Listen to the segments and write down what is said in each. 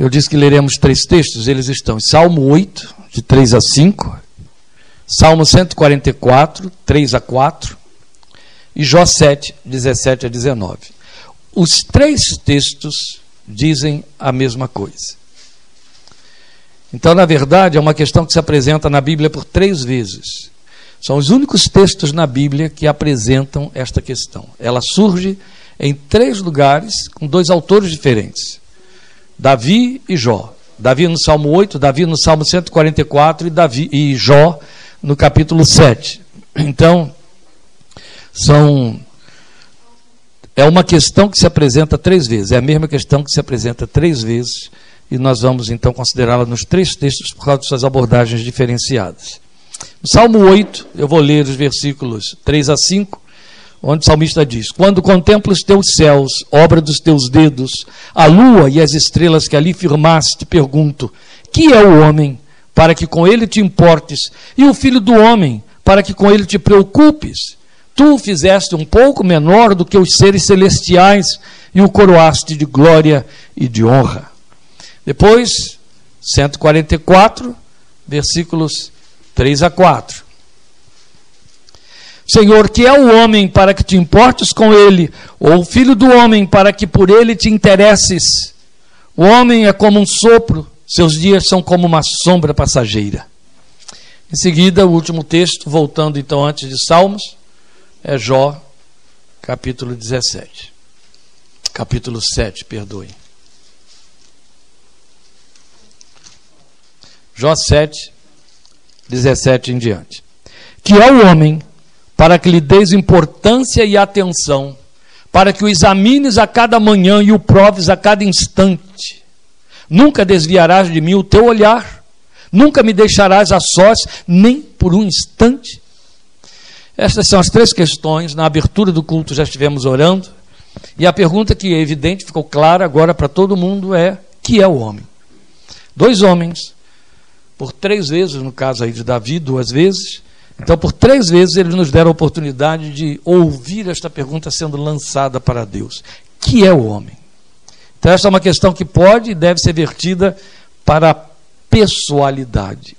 eu disse que leremos três textos, eles estão em Salmo 8, de 3 a 5, Salmo 144, 3 a 4, e Jó 7, 17 a 19. Os três textos dizem a mesma coisa. Então, na verdade, é uma questão que se apresenta na Bíblia por três vezes. São os únicos textos na Bíblia que apresentam esta questão. Ela surge em três lugares com dois autores diferentes: Davi e Jó. Davi no Salmo 8, Davi no Salmo 144 e, Davi, e Jó no capítulo 7. Então, são é uma questão que se apresenta três vezes, é a mesma questão que se apresenta três vezes, e nós vamos então considerá-la nos três textos por causa de suas abordagens diferenciadas. No Salmo 8, eu vou ler os versículos 3 a 5, onde o salmista diz: Quando contemplo os teus céus, obra dos teus dedos, a lua e as estrelas que ali firmaste, pergunto: Que é o homem para que com ele te importes, e o filho do homem para que com ele te preocupes? Tu o fizeste um pouco menor do que os seres celestiais e o coroaste de glória e de honra. Depois, 144, versículos 3 a 4. Senhor, que é o homem para que te importes com ele, ou o filho do homem para que por ele te interesses? O homem é como um sopro, seus dias são como uma sombra passageira. Em seguida, o último texto, voltando então antes de Salmos, é Jó, capítulo 17. Capítulo 7, perdoe. Jó 7, 17 em diante. Que é o homem para que lhe deis importância e atenção, para que o examines a cada manhã e o proves a cada instante. Nunca desviarás de mim o teu olhar, nunca me deixarás a sós, nem por um instante. Estas são as três questões. Na abertura do culto já estivemos orando. E a pergunta que é evidente, ficou clara agora para todo mundo é: que é o homem? Dois homens, por três vezes, no caso aí de Davi, duas vezes. Então, por três vezes, eles nos deram a oportunidade de ouvir esta pergunta sendo lançada para Deus: que é o homem? Então, esta é uma questão que pode e deve ser vertida para a pessoalidade.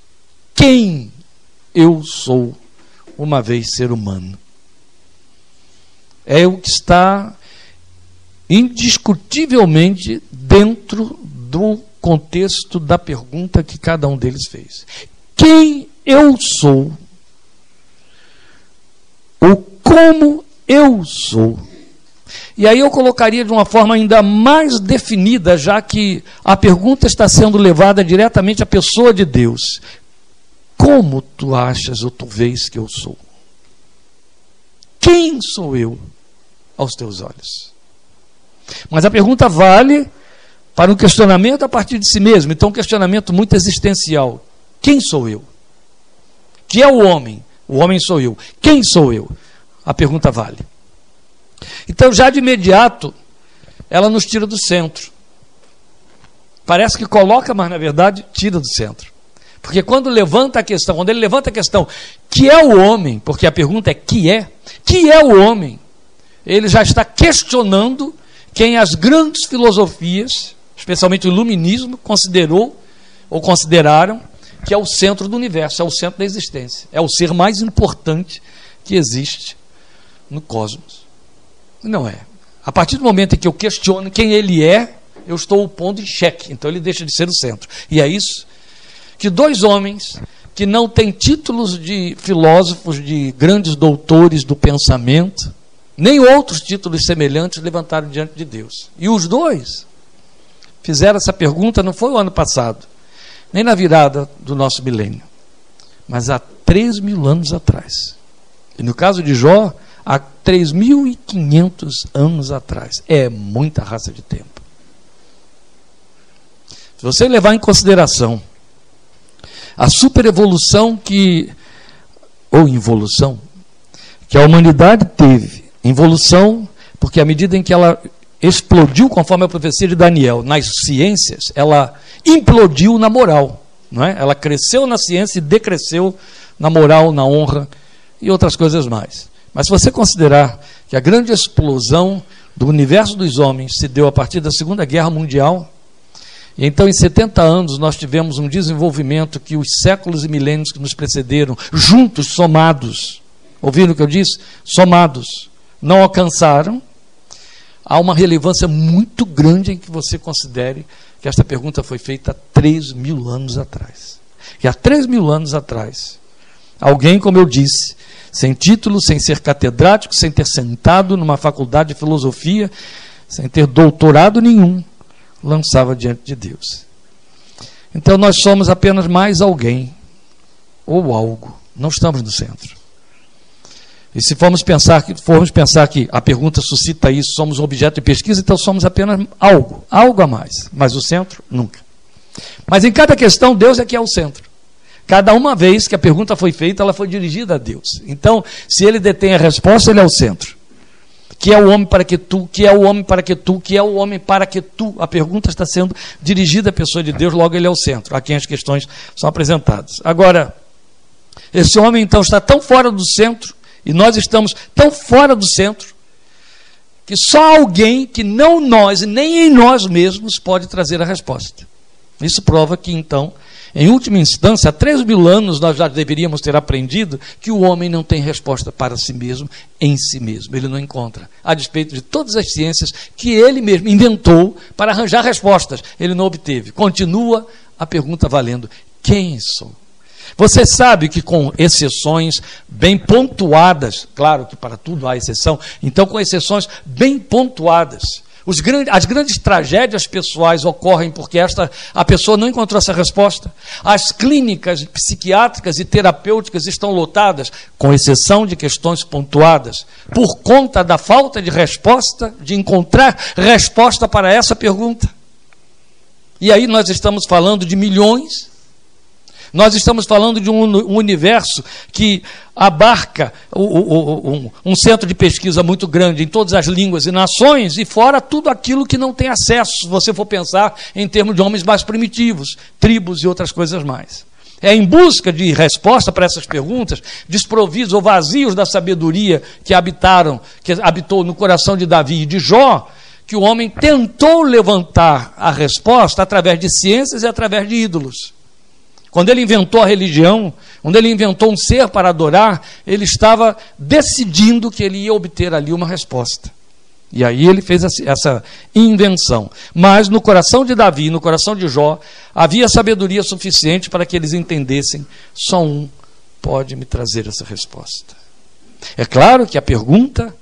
Quem eu sou? uma vez ser humano. É o que está indiscutivelmente dentro do contexto da pergunta que cada um deles fez. Quem eu sou? Ou como eu sou? E aí eu colocaria de uma forma ainda mais definida, já que a pergunta está sendo levada diretamente à pessoa de Deus. Como tu achas ou tu vês que eu sou? Quem sou eu aos teus olhos? Mas a pergunta vale para um questionamento a partir de si mesmo, então um questionamento muito existencial. Quem sou eu? Que é o homem? O homem sou eu. Quem sou eu? A pergunta vale. Então, já de imediato, ela nos tira do centro. Parece que coloca, mas na verdade tira do centro. Porque quando levanta a questão, quando ele levanta a questão, que é o homem, porque a pergunta é que é, que é o homem, ele já está questionando quem as grandes filosofias, especialmente o iluminismo, considerou ou consideraram que é o centro do universo, é o centro da existência, é o ser mais importante que existe no cosmos. Não é. A partir do momento em que eu questiono quem ele é, eu estou o pondo em xeque, então ele deixa de ser o centro. E é isso que dois homens que não têm títulos de filósofos, de grandes doutores do pensamento, nem outros títulos semelhantes levantaram diante de Deus. E os dois fizeram essa pergunta, não foi o ano passado, nem na virada do nosso milênio, mas há três mil anos atrás. E no caso de Jó, há 3.500 anos atrás. É muita raça de tempo. Se você levar em consideração a superevolução que, ou involução, que a humanidade teve. Involução, porque à medida em que ela explodiu, conforme a profecia de Daniel, nas ciências, ela implodiu na moral. Não é? Ela cresceu na ciência e decresceu na moral, na honra e outras coisas mais. Mas se você considerar que a grande explosão do universo dos homens se deu a partir da Segunda Guerra Mundial, Então, em 70 anos, nós tivemos um desenvolvimento que os séculos e milênios que nos precederam, juntos, somados, ouviram o que eu disse? Somados, não alcançaram. Há uma relevância muito grande em que você considere que esta pergunta foi feita há 3 mil anos atrás. E há 3 mil anos atrás, alguém, como eu disse, sem título, sem ser catedrático, sem ter sentado numa faculdade de filosofia, sem ter doutorado nenhum, lançava diante de Deus. Então nós somos apenas mais alguém ou algo, não estamos no centro. E se formos pensar que formos pensar que a pergunta suscita isso, somos objeto de pesquisa, então somos apenas algo, algo a mais, mas o centro nunca. Mas em cada questão Deus é que é o centro. Cada uma vez que a pergunta foi feita, ela foi dirigida a Deus. Então, se ele detém a resposta, ele é o centro que é o homem para que tu, que é o homem para que tu, que é o homem para que tu. A pergunta está sendo dirigida à pessoa de Deus, logo ele é o centro, a quem as questões são apresentadas. Agora, esse homem então está tão fora do centro, e nós estamos tão fora do centro, que só alguém que não nós, nem em nós mesmos, pode trazer a resposta. Isso prova que então em última instância, há três mil anos nós já deveríamos ter aprendido que o homem não tem resposta para si mesmo, em si mesmo. Ele não encontra. A despeito de todas as ciências que ele mesmo inventou para arranjar respostas, ele não obteve. Continua a pergunta valendo: quem sou? Você sabe que com exceções bem pontuadas, claro que para tudo há exceção, então com exceções bem pontuadas, Grandes, as grandes tragédias pessoais ocorrem porque esta, a pessoa não encontrou essa resposta. As clínicas psiquiátricas e terapêuticas estão lotadas, com exceção de questões pontuadas, por conta da falta de resposta, de encontrar resposta para essa pergunta. E aí nós estamos falando de milhões nós estamos falando de um universo que abarca um centro de pesquisa muito grande em todas as línguas e nações, e fora tudo aquilo que não tem acesso, se você for pensar em termos de homens mais primitivos, tribos e outras coisas mais. É em busca de resposta para essas perguntas, desprovidos ou vazios da sabedoria que habitaram, que habitou no coração de Davi e de Jó, que o homem tentou levantar a resposta através de ciências e através de ídolos. Quando ele inventou a religião, quando ele inventou um ser para adorar, ele estava decidindo que ele ia obter ali uma resposta. E aí ele fez essa invenção. Mas no coração de Davi, no coração de Jó, havia sabedoria suficiente para que eles entendessem: só um pode me trazer essa resposta. É claro que a pergunta,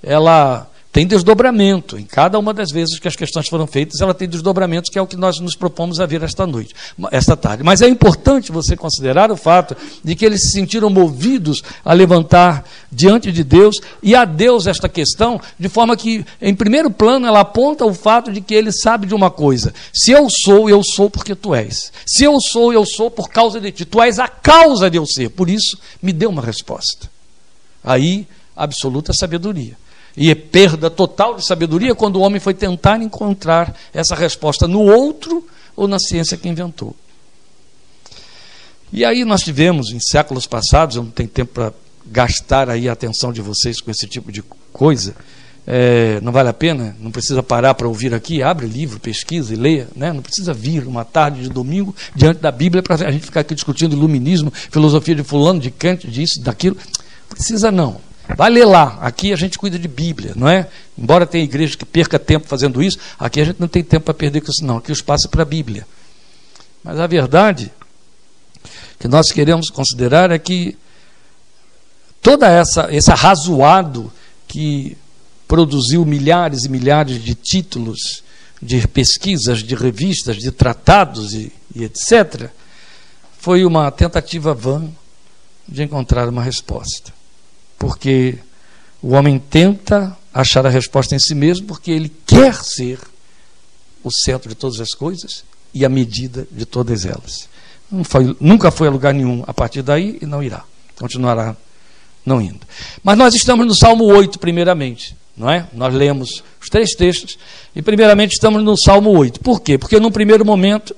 ela tem desdobramento. Em cada uma das vezes que as questões foram feitas, ela tem desdobramentos, que é o que nós nos propomos a ver esta noite, esta tarde. Mas é importante você considerar o fato de que eles se sentiram movidos a levantar diante de Deus e a Deus esta questão, de forma que, em primeiro plano, ela aponta o fato de que ele sabe de uma coisa: se eu sou, eu sou porque tu és. Se eu sou, eu sou por causa de ti. Tu és a causa de eu ser. Por isso, me dê uma resposta. Aí, absoluta sabedoria. E é perda total de sabedoria quando o homem foi tentar encontrar essa resposta no outro ou na ciência que inventou. E aí nós tivemos, em séculos passados, eu não tenho tempo para gastar aí a atenção de vocês com esse tipo de coisa, é, não vale a pena, não precisa parar para ouvir aqui, abre livro, pesquisa e leia, né? não precisa vir uma tarde de domingo diante da Bíblia para a gente ficar aqui discutindo iluminismo, filosofia de fulano, de Kant, disso, daquilo. Precisa não. Vai ler lá. Aqui a gente cuida de Bíblia, não é? Embora tenha igreja que perca tempo fazendo isso, aqui a gente não tem tempo para perder com isso, não. Aqui o espaço é para a Bíblia. Mas a verdade que nós queremos considerar é que toda essa esse arrazoado que produziu milhares e milhares de títulos, de pesquisas, de revistas, de tratados e, e etc., foi uma tentativa vã de encontrar uma resposta porque o homem tenta achar a resposta em si mesmo, porque ele quer ser o centro de todas as coisas e a medida de todas elas. Foi, nunca foi a lugar nenhum a partir daí e não irá. Continuará não indo. Mas nós estamos no Salmo 8, primeiramente. Não é? Nós lemos os três textos e, primeiramente, estamos no Salmo 8. Por quê? Porque, num primeiro momento,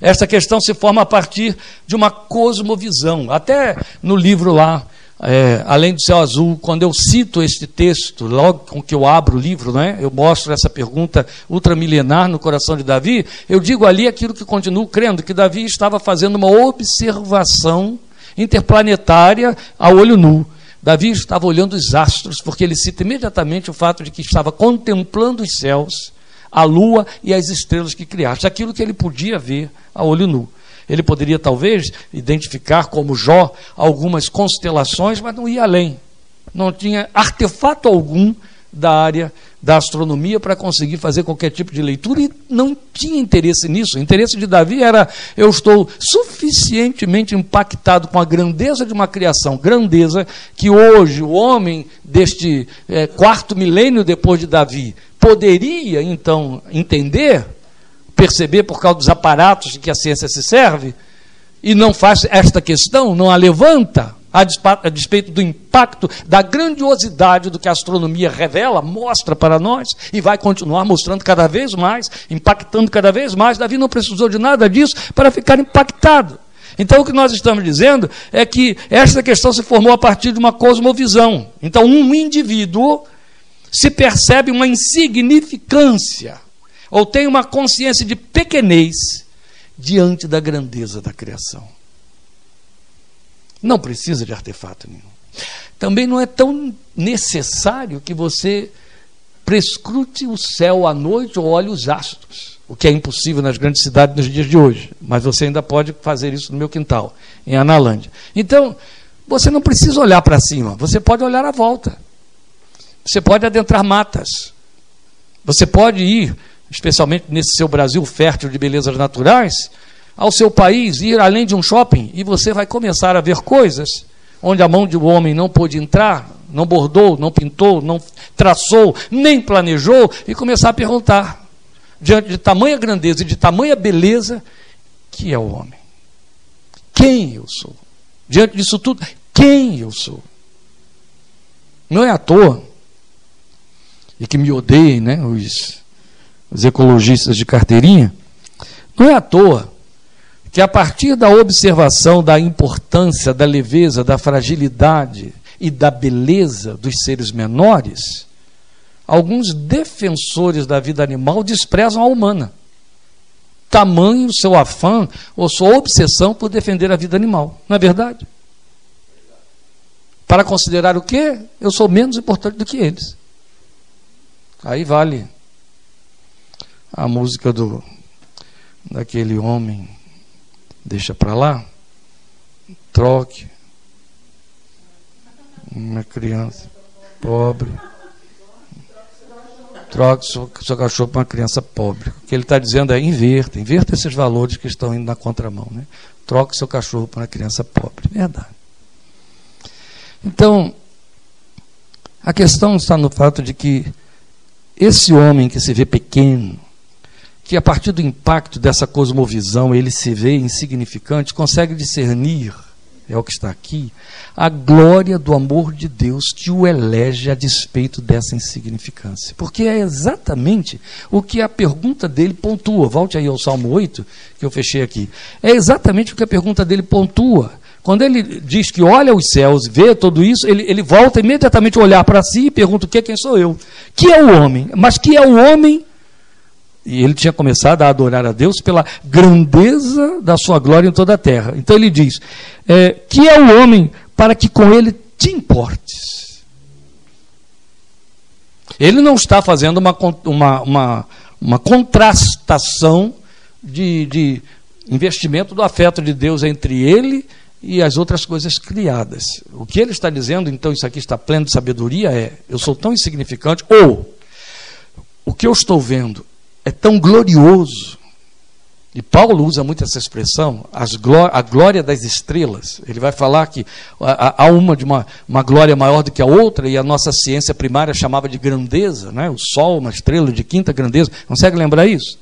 esta questão se forma a partir de uma cosmovisão. Até no livro lá é, além do céu azul, quando eu cito este texto, logo com que eu abro o livro, né, eu mostro essa pergunta ultramilenar no coração de Davi, eu digo ali aquilo que continuo crendo, que Davi estava fazendo uma observação interplanetária a olho nu. Davi estava olhando os astros, porque ele cita imediatamente o fato de que estava contemplando os céus, a lua e as estrelas que criaste, aquilo que ele podia ver a olho nu. Ele poderia, talvez, identificar como Jó algumas constelações, mas não ia além. Não tinha artefato algum da área da astronomia para conseguir fazer qualquer tipo de leitura e não tinha interesse nisso. O interesse de Davi era: eu estou suficientemente impactado com a grandeza de uma criação, grandeza que hoje o homem deste é, quarto milênio depois de Davi poderia então entender perceber por causa dos aparatos de que a ciência se serve, e não faz esta questão, não a levanta, a despeito do impacto, da grandiosidade do que a astronomia revela, mostra para nós, e vai continuar mostrando cada vez mais, impactando cada vez mais. Davi não precisou de nada disso para ficar impactado. Então, o que nós estamos dizendo é que esta questão se formou a partir de uma cosmovisão. Então, um indivíduo se percebe uma insignificância ou tem uma consciência de pequenez diante da grandeza da criação. Não precisa de artefato nenhum. Também não é tão necessário que você prescrute o céu à noite ou olhe os astros, o que é impossível nas grandes cidades nos dias de hoje, mas você ainda pode fazer isso no meu quintal, em Analândia. Então, você não precisa olhar para cima, você pode olhar à volta. Você pode adentrar matas. Você pode ir especialmente nesse seu Brasil fértil de belezas naturais, ao seu país, ir além de um shopping e você vai começar a ver coisas onde a mão de um homem não pôde entrar, não bordou, não pintou, não traçou, nem planejou, e começar a perguntar, diante de tamanha grandeza e de tamanha beleza, que é o homem? Quem eu sou? Diante disso tudo, quem eu sou? Não é à toa, e que me odeiem, né, os os ecologistas de carteirinha, não é à toa que a partir da observação da importância, da leveza, da fragilidade e da beleza dos seres menores, alguns defensores da vida animal desprezam a humana. Tamanho seu afã ou sua obsessão por defender a vida animal, não é verdade? Para considerar o quê? Eu sou menos importante do que eles. Aí vale a música do daquele homem deixa para lá troque. Uma criança pobre. Troque seu, seu cachorro para uma criança pobre. O que ele está dizendo é inverta inverta esses valores que estão indo na contramão né? troque seu cachorro para uma criança pobre. Verdade. Então a questão está no fato de que esse homem que se vê pequeno que a partir do impacto dessa cosmovisão ele se vê insignificante, consegue discernir, é o que está aqui, a glória do amor de Deus que o elege a despeito dessa insignificância. Porque é exatamente o que a pergunta dele pontua. Volte aí ao Salmo 8, que eu fechei aqui. É exatamente o que a pergunta dele pontua. Quando ele diz que olha os céus, vê tudo isso, ele, ele volta imediatamente a olhar para si e pergunta: o que, quem sou eu? Que é o homem? Mas que é o homem e ele tinha começado a adorar a Deus pela grandeza da sua glória em toda a terra. Então ele diz: é, Que é o homem para que com ele te importes. Ele não está fazendo uma, uma, uma, uma contrastação de, de investimento do afeto de Deus entre ele e as outras coisas criadas. O que ele está dizendo, então, isso aqui está pleno de sabedoria, é: eu sou tão insignificante, ou o que eu estou vendo é tão glorioso. E Paulo usa muito essa expressão, a glória das estrelas. Ele vai falar que há uma de uma, uma glória maior do que a outra, e a nossa ciência primária chamava de grandeza, né? o Sol, uma estrela de quinta grandeza. Consegue lembrar isso?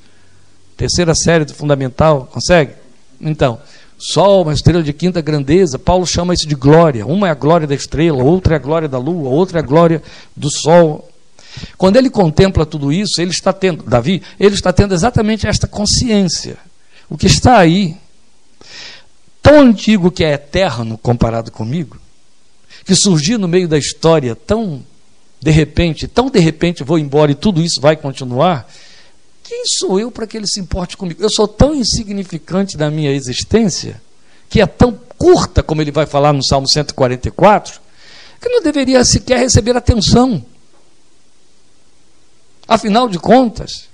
Terceira série do Fundamental, consegue? Então, Sol, uma estrela de quinta grandeza, Paulo chama isso de glória. Uma é a glória da estrela, outra é a glória da lua, outra é a glória do sol. Quando ele contempla tudo isso, ele está tendo, Davi, ele está tendo exatamente esta consciência. O que está aí, tão antigo que é eterno comparado comigo, que surgir no meio da história tão de repente, tão de repente vou embora e tudo isso vai continuar, quem sou eu para que ele se importe comigo? Eu sou tão insignificante da minha existência, que é tão curta, como ele vai falar no Salmo 144, que não deveria sequer receber atenção. Afinal de contas,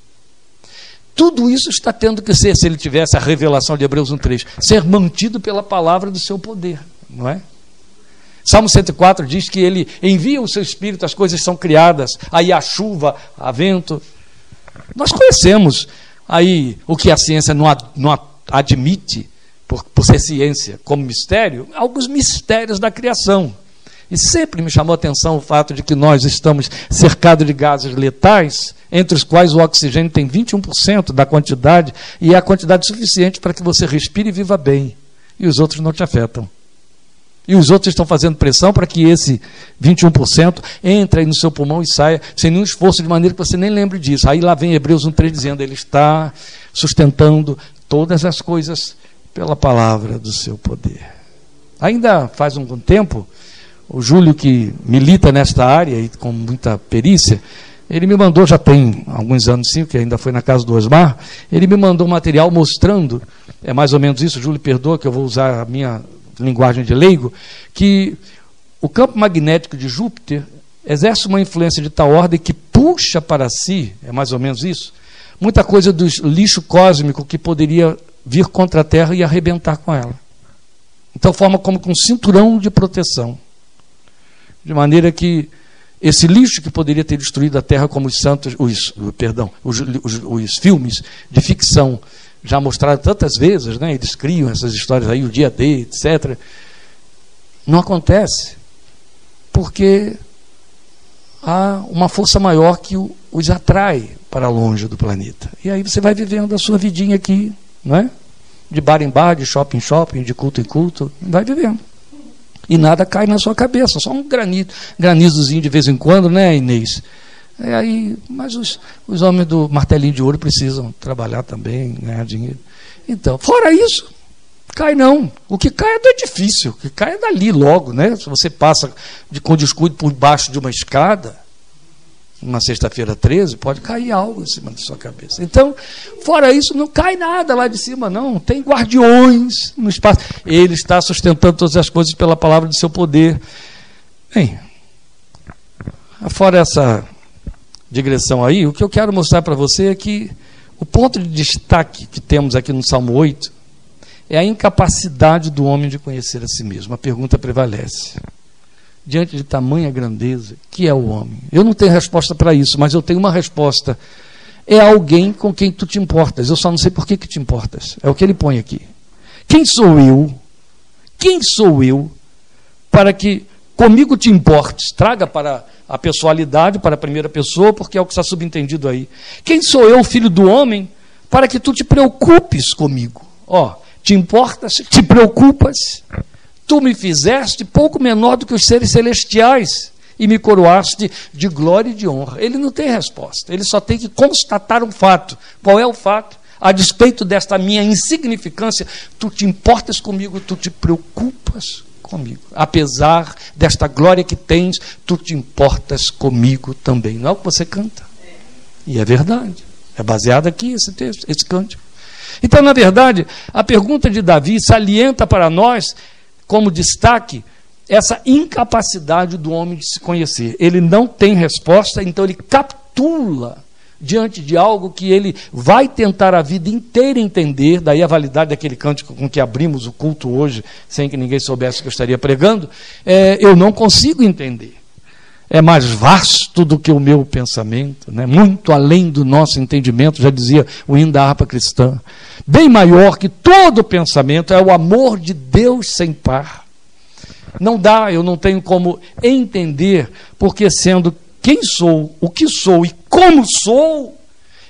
tudo isso está tendo que ser, se ele tivesse a revelação de Hebreus 1,3, ser mantido pela palavra do seu poder, não é? Salmo 104 diz que ele envia o seu espírito, as coisas são criadas, aí há chuva, há vento. Nós conhecemos aí o que a ciência não, não admite, por, por ser ciência, como mistério, alguns mistérios da criação. E sempre me chamou a atenção o fato de que nós estamos cercados de gases letais, entre os quais o oxigênio tem 21% da quantidade, e é a quantidade suficiente para que você respire e viva bem. E os outros não te afetam. E os outros estão fazendo pressão para que esse 21% entre aí no seu pulmão e saia sem nenhum esforço, de maneira que você nem lembre disso. Aí lá vem Hebreus 1,3 dizendo: Ele está sustentando todas as coisas pela palavra do seu poder. Ainda faz um tempo, o Júlio, que milita nesta área e com muita perícia, ele me mandou, já tem alguns anos sim, que ainda foi na casa do Osmar, ele me mandou um material mostrando, é mais ou menos isso, Júlio, perdoa que eu vou usar a minha linguagem de leigo, que o campo magnético de Júpiter exerce uma influência de tal ordem que puxa para si, é mais ou menos isso, muita coisa do lixo cósmico que poderia vir contra a Terra e arrebentar com ela. Então forma como um cinturão de proteção. De maneira que esse lixo que poderia ter destruído a Terra, como os santos, os, perdão, os, os, os filmes de ficção já mostraram tantas vezes, né? eles criam essas histórias aí, o dia D, etc. Não acontece, porque há uma força maior que os atrai para longe do planeta. E aí você vai vivendo a sua vidinha aqui, não é? De bar em bar, de shopping em shopping, de culto em culto, vai vivendo. E nada cai na sua cabeça, só um granito, granizozinho de vez em quando, né, Inês? É aí, mas os, os homens do martelinho de ouro precisam trabalhar também, ganhar dinheiro. Então, fora isso, cai não. O que cai é do edifício, o que cai é dali logo, né? Se você passa de, com descuido por baixo de uma escada, uma sexta-feira 13, pode cair algo em cima da sua cabeça. Então, fora isso, não cai nada lá de cima, não. Tem guardiões no espaço. Ele está sustentando todas as coisas pela palavra do seu poder. Bem, fora essa digressão aí, o que eu quero mostrar para você é que o ponto de destaque que temos aqui no Salmo 8 é a incapacidade do homem de conhecer a si mesmo. A pergunta prevalece. Diante de tamanha grandeza, que é o homem? Eu não tenho resposta para isso, mas eu tenho uma resposta. É alguém com quem tu te importas. Eu só não sei por que, que te importas. É o que ele põe aqui. Quem sou eu? Quem sou eu para que comigo te importes? Traga para a pessoalidade para a primeira pessoa, porque é o que está subentendido aí. Quem sou eu, filho do homem, para que tu te preocupes comigo? Ó, te importas, te preocupas? Tu me fizeste pouco menor do que os seres celestiais e me coroaste de glória e de honra. Ele não tem resposta, ele só tem que constatar um fato. Qual é o fato? A despeito desta minha insignificância, tu te importas comigo, tu te preocupas comigo. Apesar desta glória que tens, tu te importas comigo também. Não é o que você canta. E é verdade. É baseado aqui esse texto, esse cântico. Então, na verdade, a pergunta de Davi salienta para nós, como destaque, essa incapacidade do homem de se conhecer. Ele não tem resposta, então ele capitula diante de algo que ele vai tentar a vida inteira entender, daí a validade daquele cântico com que abrimos o culto hoje, sem que ninguém soubesse que eu estaria pregando, é, eu não consigo entender. É mais vasto do que o meu pensamento, né? muito além do nosso entendimento, já dizia o hino da harpa cristã. Bem maior que todo pensamento é o amor de Deus sem par. Não dá, eu não tenho como entender, porque sendo quem sou, o que sou e como sou,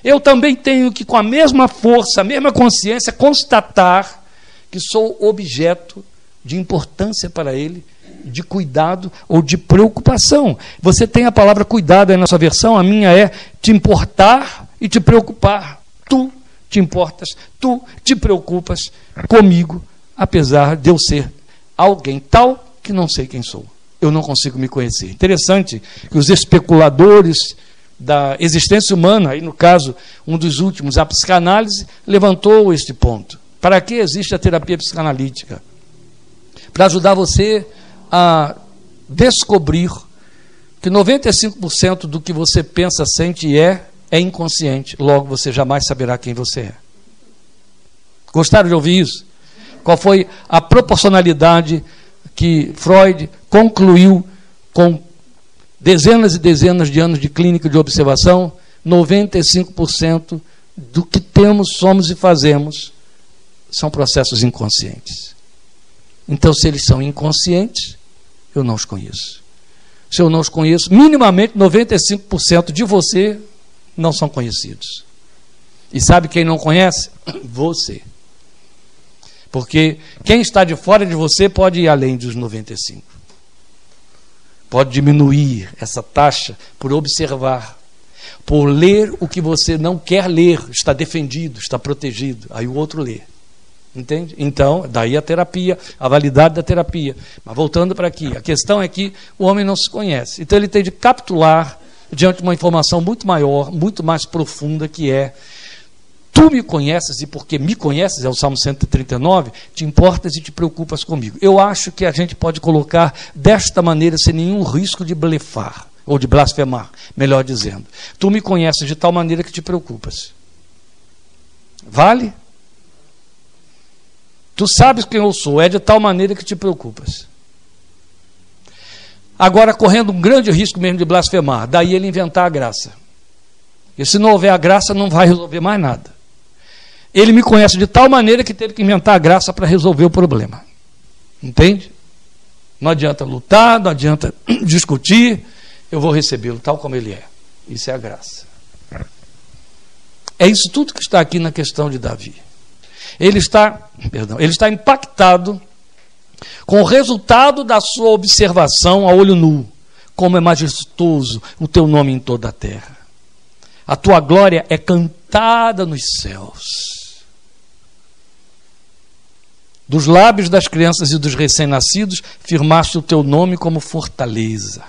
eu também tenho que, com a mesma força, a mesma consciência, constatar que sou objeto de importância para Ele, de cuidado ou de preocupação. Você tem a palavra cuidado aí na sua versão, a minha é te importar e te preocupar. Tu te importas, tu te preocupas comigo, apesar de eu ser alguém tal que não sei quem sou. eu não consigo me conhecer. Interessante que os especuladores da existência humana, aí no caso, um dos últimos, a psicanálise, levantou este ponto. Para que existe a terapia psicanalítica? Para ajudar você a descobrir que 95% do que você pensa, sente e é, é inconsciente. Logo, você jamais saberá quem você é. Gostaram de ouvir isso? Qual foi a proporcionalidade que Freud concluiu com dezenas e dezenas de anos de clínica de observação? 95% do que temos, somos e fazemos são processos inconscientes. Então, se eles são inconscientes, eu não os conheço. Se eu não os conheço, minimamente 95% de você não são conhecidos. E sabe quem não conhece? Você. Porque quem está de fora de você pode ir além dos 95. Pode diminuir essa taxa por observar, por ler o que você não quer ler, está defendido, está protegido. Aí o outro lê. Entende? Então, daí a terapia, a validade da terapia. Mas voltando para aqui, a questão é que o homem não se conhece. Então ele tem de capitular diante de uma informação muito maior, muito mais profunda, que é Tu me conheces e porque me conheces, é o Salmo 139, te importas e te preocupas comigo. Eu acho que a gente pode colocar desta maneira, sem nenhum risco de blefar, ou de blasfemar, melhor dizendo. Tu me conheces de tal maneira que te preocupas. Vale? Tu sabes quem eu sou, é de tal maneira que te preocupas. Agora, correndo um grande risco mesmo de blasfemar, daí ele inventar a graça. E se não houver a graça, não vai resolver mais nada. Ele me conhece de tal maneira que teve que inventar a graça para resolver o problema. Entende? Não adianta lutar, não adianta discutir, eu vou recebê-lo tal como ele é. Isso é a graça. É isso tudo que está aqui na questão de Davi. Ele está, perdão, ele está impactado com o resultado da sua observação a olho nu. Como é majestoso o teu nome em toda a terra. A tua glória é cantada nos céus. Dos lábios das crianças e dos recém-nascidos, firmaste o teu nome como fortaleza.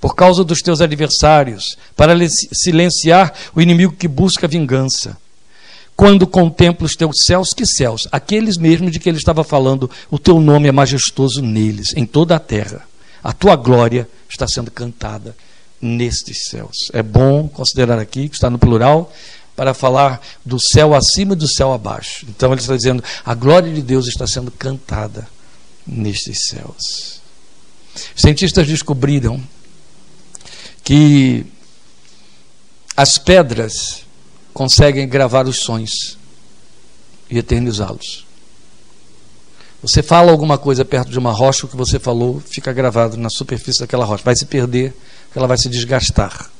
Por causa dos teus adversários, para silenciar o inimigo que busca vingança. Quando contemplo os teus céus, que céus? Aqueles mesmos de que ele estava falando, o teu nome é majestoso neles, em toda a terra. A tua glória está sendo cantada nestes céus. É bom considerar aqui que está no plural, para falar do céu acima e do céu abaixo. Então ele está dizendo: a glória de Deus está sendo cantada nestes céus. cientistas descobriram que as pedras conseguem gravar os sonhos e eternizá-los. Você fala alguma coisa perto de uma rocha, o que você falou fica gravado na superfície daquela rocha. Vai se perder, ela vai se desgastar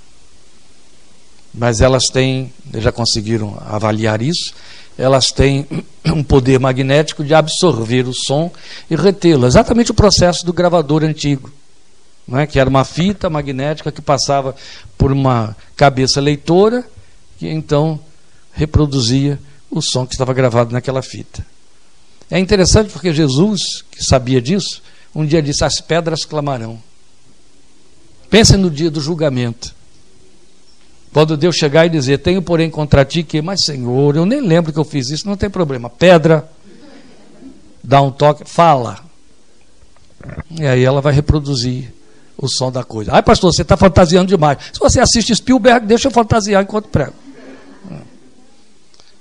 mas elas têm, já conseguiram avaliar isso, elas têm um poder magnético de absorver o som e retê-lo. Exatamente o processo do gravador antigo, não é? que era uma fita magnética que passava por uma cabeça leitora, que então reproduzia o som que estava gravado naquela fita. É interessante porque Jesus, que sabia disso, um dia disse: As pedras clamarão. Pensem no dia do julgamento. Quando Deus chegar e dizer, tenho porém contra ti que, mas Senhor, eu nem lembro que eu fiz isso, não tem problema. Pedra, dá um toque, fala. E aí ela vai reproduzir o som da coisa. Ai, pastor, você está fantasiando demais. Se você assiste Spielberg, deixa eu fantasiar enquanto prego.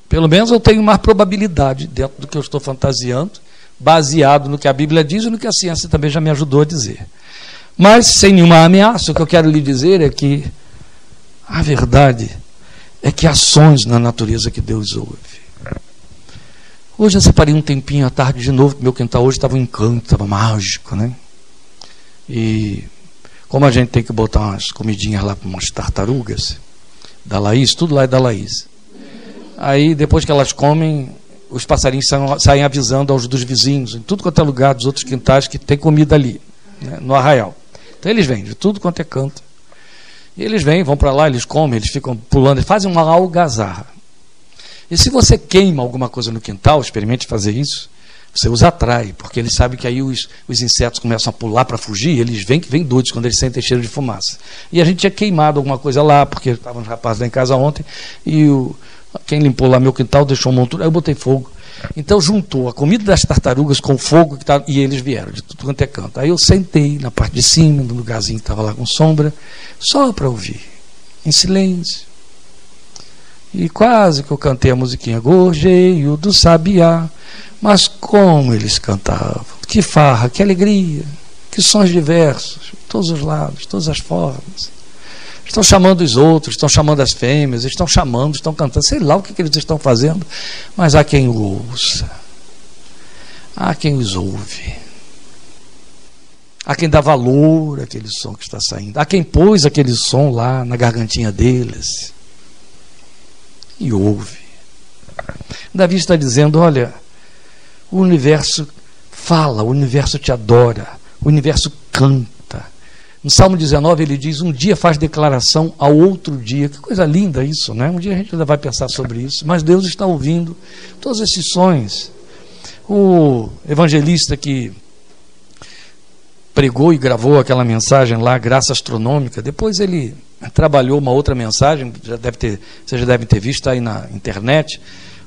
Pelo menos eu tenho mais probabilidade dentro do que eu estou fantasiando, baseado no que a Bíblia diz e no que a ciência também já me ajudou a dizer. Mas sem nenhuma ameaça, o que eu quero lhe dizer é que a verdade é que sons na natureza que Deus ouve. Hoje eu separei um tempinho à tarde de novo, meu quintal hoje estava um encanto, estava mágico, né? E como a gente tem que botar umas comidinhas lá para umas tartarugas, da Laís, tudo lá é da Laís. Aí depois que elas comem, os passarinhos saem, saem avisando aos dos vizinhos, em tudo quanto é lugar dos outros quintais que tem comida ali, né, no arraial. Então eles vêm de tudo quanto é canto. E eles vêm, vão para lá, eles comem, eles ficam pulando, eles fazem uma algazarra. E se você queima alguma coisa no quintal, experimente fazer isso, Você os atrai, porque eles sabem que aí os, os insetos começam a pular para fugir, eles vêm que vêm doidos quando eles sentem cheiro de fumaça. E a gente tinha queimado alguma coisa lá, porque estavam os rapazes lá em casa ontem, e o, quem limpou lá meu quintal deixou um montura, aí eu botei fogo. Então juntou a comida das tartarugas com o fogo que tava, e eles vieram de tudo quanto é canto. Aí eu sentei na parte de cima, no lugarzinho que estava lá com sombra, só para ouvir, em silêncio. E quase que eu cantei a musiquinha Gorjeio do Sabiá. Mas como eles cantavam! Que farra, que alegria, que sons diversos, todos os lados, todas as formas. Estão chamando os outros, estão chamando as fêmeas, estão chamando, estão cantando, sei lá o que, que eles estão fazendo, mas há quem ouça, há quem os ouve, há quem dá valor àquele som que está saindo, há quem pôs aquele som lá na gargantinha deles e ouve. Davi está dizendo: olha, o universo fala, o universo te adora, o universo canta. No Salmo 19 ele diz: Um dia faz declaração ao outro dia. Que coisa linda isso, né? Um dia a gente ainda vai pensar sobre isso. Mas Deus está ouvindo todos esses sonhos. O evangelista que pregou e gravou aquela mensagem lá, Graça Astronômica, depois ele trabalhou uma outra mensagem, já deve ter, vocês já devem ter visto aí na internet,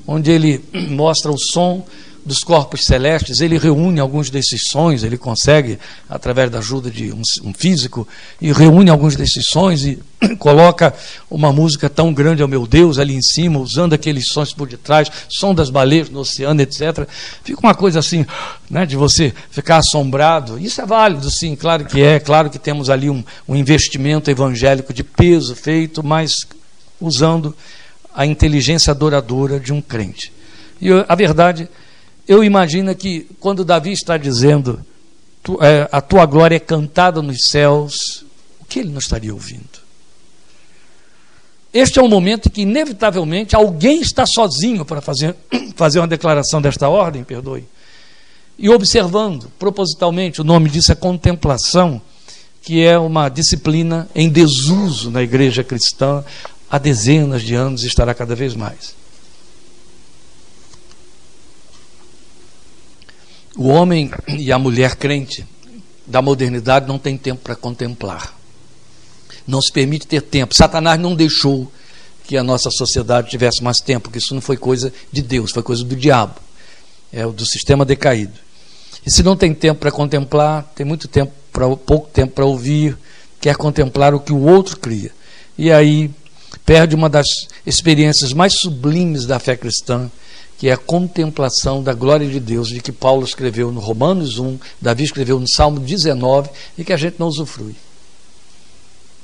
onde ele mostra o som dos corpos celestes, ele reúne alguns desses sons, ele consegue, através da ajuda de um, um, físico, e reúne alguns desses sons e coloca uma música tão grande ao meu Deus ali em cima, usando aqueles sons por detrás, som das baleias no oceano, etc. Fica uma coisa assim, né, de você ficar assombrado. Isso é válido, sim, claro que é, claro que temos ali um, um investimento evangélico de peso feito, mas usando a inteligência adoradora de um crente. E a verdade eu imagino que quando Davi está dizendo é, a tua glória é cantada nos céus, o que ele não estaria ouvindo? Este é um momento que, inevitavelmente, alguém está sozinho para fazer, fazer uma declaração desta ordem, perdoe. E observando, propositalmente, o nome disso é contemplação, que é uma disciplina em desuso na igreja cristã há dezenas de anos e estará cada vez mais. O homem e a mulher crente da modernidade não tem tempo para contemplar. Não se permite ter tempo. Satanás não deixou que a nossa sociedade tivesse mais tempo, porque isso não foi coisa de Deus, foi coisa do diabo. É do sistema decaído. E se não tem tempo para contemplar, tem muito tempo para pouco tempo para ouvir, quer contemplar o que o outro cria. E aí perde uma das experiências mais sublimes da fé cristã, que é a contemplação da glória de Deus, de que Paulo escreveu no Romanos 1, Davi escreveu no Salmo 19, e que a gente não usufrui.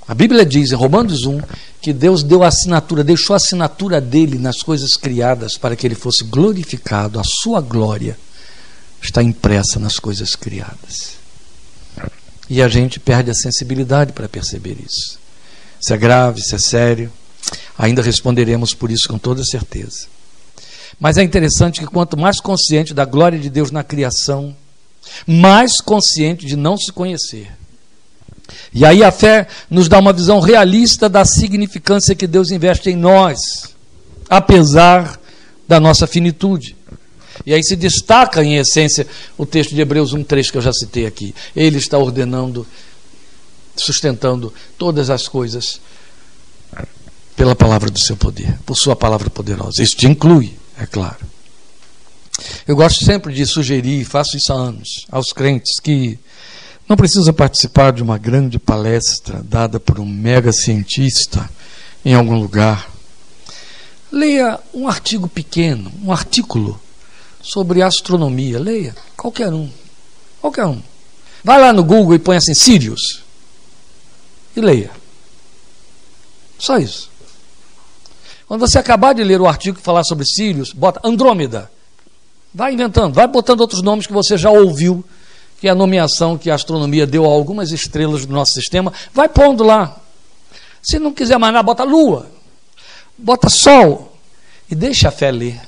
A Bíblia diz em Romanos 1 que Deus deu a assinatura, deixou a assinatura dele nas coisas criadas para que ele fosse glorificado, a sua glória está impressa nas coisas criadas. E a gente perde a sensibilidade para perceber isso. Se é grave, se é sério, ainda responderemos por isso com toda certeza. Mas é interessante que quanto mais consciente da glória de Deus na criação, mais consciente de não se conhecer. E aí a fé nos dá uma visão realista da significância que Deus investe em nós, apesar da nossa finitude. E aí se destaca, em essência, o texto de Hebreus 1,3 que eu já citei aqui. Ele está ordenando, sustentando todas as coisas pela palavra do seu poder, por sua palavra poderosa. Isso te inclui é claro. Eu gosto sempre de sugerir, faço isso há anos, aos crentes que não precisa participar de uma grande palestra dada por um mega cientista em algum lugar. Leia um artigo pequeno, um artículo sobre astronomia. Leia, qualquer um. Qualquer um. Vai lá no Google e põe assim, Sirius. E leia. Só isso. Quando você acabar de ler o artigo que falar sobre Sirius, bota Andrômeda. Vai inventando, vai botando outros nomes que você já ouviu, que é a nomeação que a astronomia deu a algumas estrelas do nosso sistema. Vai pondo lá. Se não quiser mais nada, bota Lua, bota Sol e deixa a fé ler.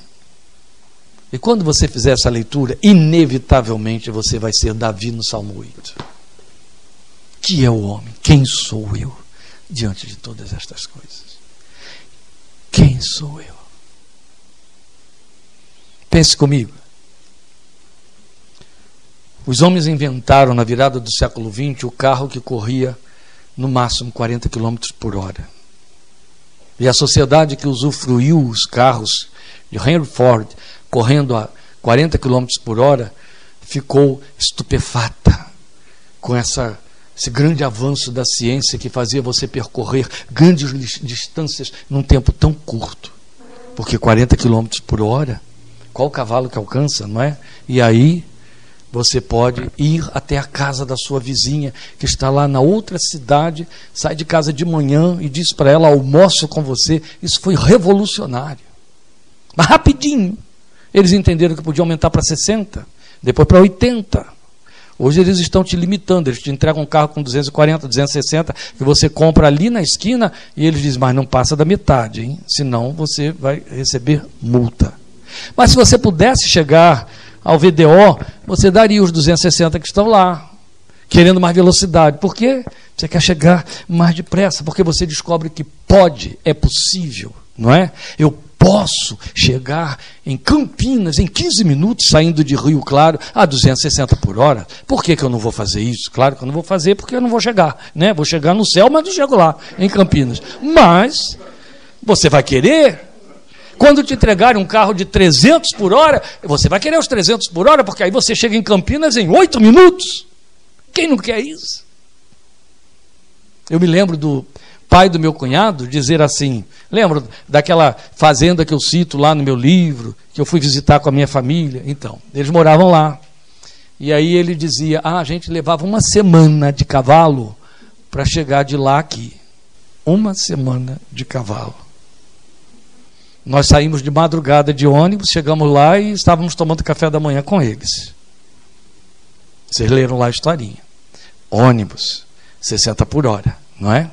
E quando você fizer essa leitura, inevitavelmente você vai ser Davi no Salmo 8. Que é o homem? Quem sou eu diante de todas estas coisas? Quem sou eu? Pense comigo. Os homens inventaram na virada do século XX o carro que corria no máximo 40 km por hora. E a sociedade que usufruiu os carros de Henry Ford correndo a 40 km por hora ficou estupefata com essa, esse grande avanço da ciência que fazia você percorrer grandes distâncias num tempo tão curto. Porque 40 km por hora, qual cavalo que alcança, não é? E aí você pode ir até a casa da sua vizinha, que está lá na outra cidade, sai de casa de manhã e diz para ela: almoço com você. Isso foi revolucionário. Mas rapidinho, eles entenderam que podia aumentar para 60, depois para 80. Hoje eles estão te limitando, eles te entregam um carro com 240, 260, que você compra ali na esquina, e eles dizem, mas não passa da metade, hein? senão você vai receber multa. Mas se você pudesse chegar ao VDO, você daria os 260 que estão lá, querendo mais velocidade. Por quê? Você quer chegar mais depressa, porque você descobre que pode, é possível, não é? Eu posso chegar em Campinas em 15 minutos, saindo de Rio Claro a 260 por hora. Por que, que eu não vou fazer isso? Claro que eu não vou fazer porque eu não vou chegar. Né? Vou chegar no céu, mas não chego lá, em Campinas. Mas você vai querer quando te entregarem um carro de 300 por hora, você vai querer os 300 por hora, porque aí você chega em Campinas em 8 minutos. Quem não quer isso? Eu me lembro do pai do meu cunhado dizer assim: lembro daquela fazenda que eu cito lá no meu livro, que eu fui visitar com a minha família? Então, eles moravam lá. E aí ele dizia: ah, a gente levava uma semana de cavalo para chegar de lá aqui. Uma semana de cavalo. Nós saímos de madrugada de ônibus, chegamos lá e estávamos tomando café da manhã com eles. Vocês leram lá a historinha. Ônibus, 60 por hora, não é?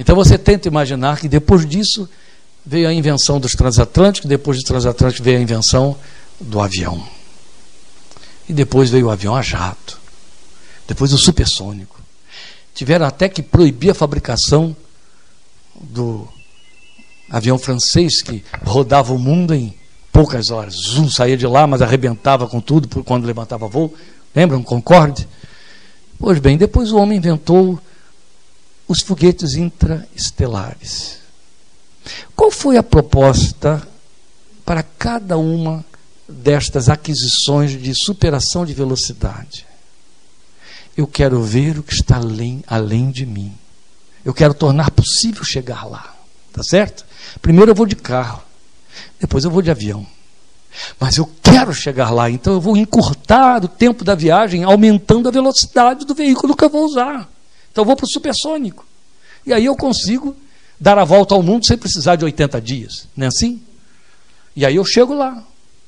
Então você tenta imaginar que depois disso veio a invenção dos transatlânticos, depois do transatlântico veio a invenção do avião. E depois veio o avião a jato. Depois o supersônico. Tiveram até que proibir a fabricação do avião francês que rodava o mundo em poucas horas. Zoom saía de lá, mas arrebentava com tudo quando levantava voo. Lembram? Concorde? Pois bem, depois o homem inventou os foguetes intraestelares. Qual foi a proposta para cada uma destas aquisições de superação de velocidade? Eu quero ver o que está além, além de mim. Eu quero tornar possível chegar lá. Tá certo? Primeiro eu vou de carro, depois eu vou de avião. Mas eu quero chegar lá, então eu vou encurtar o tempo da viagem, aumentando a velocidade do veículo que eu vou usar. Então vou para o supersônico. E aí eu consigo dar a volta ao mundo sem precisar de 80 dias. Não é assim? E aí eu chego lá.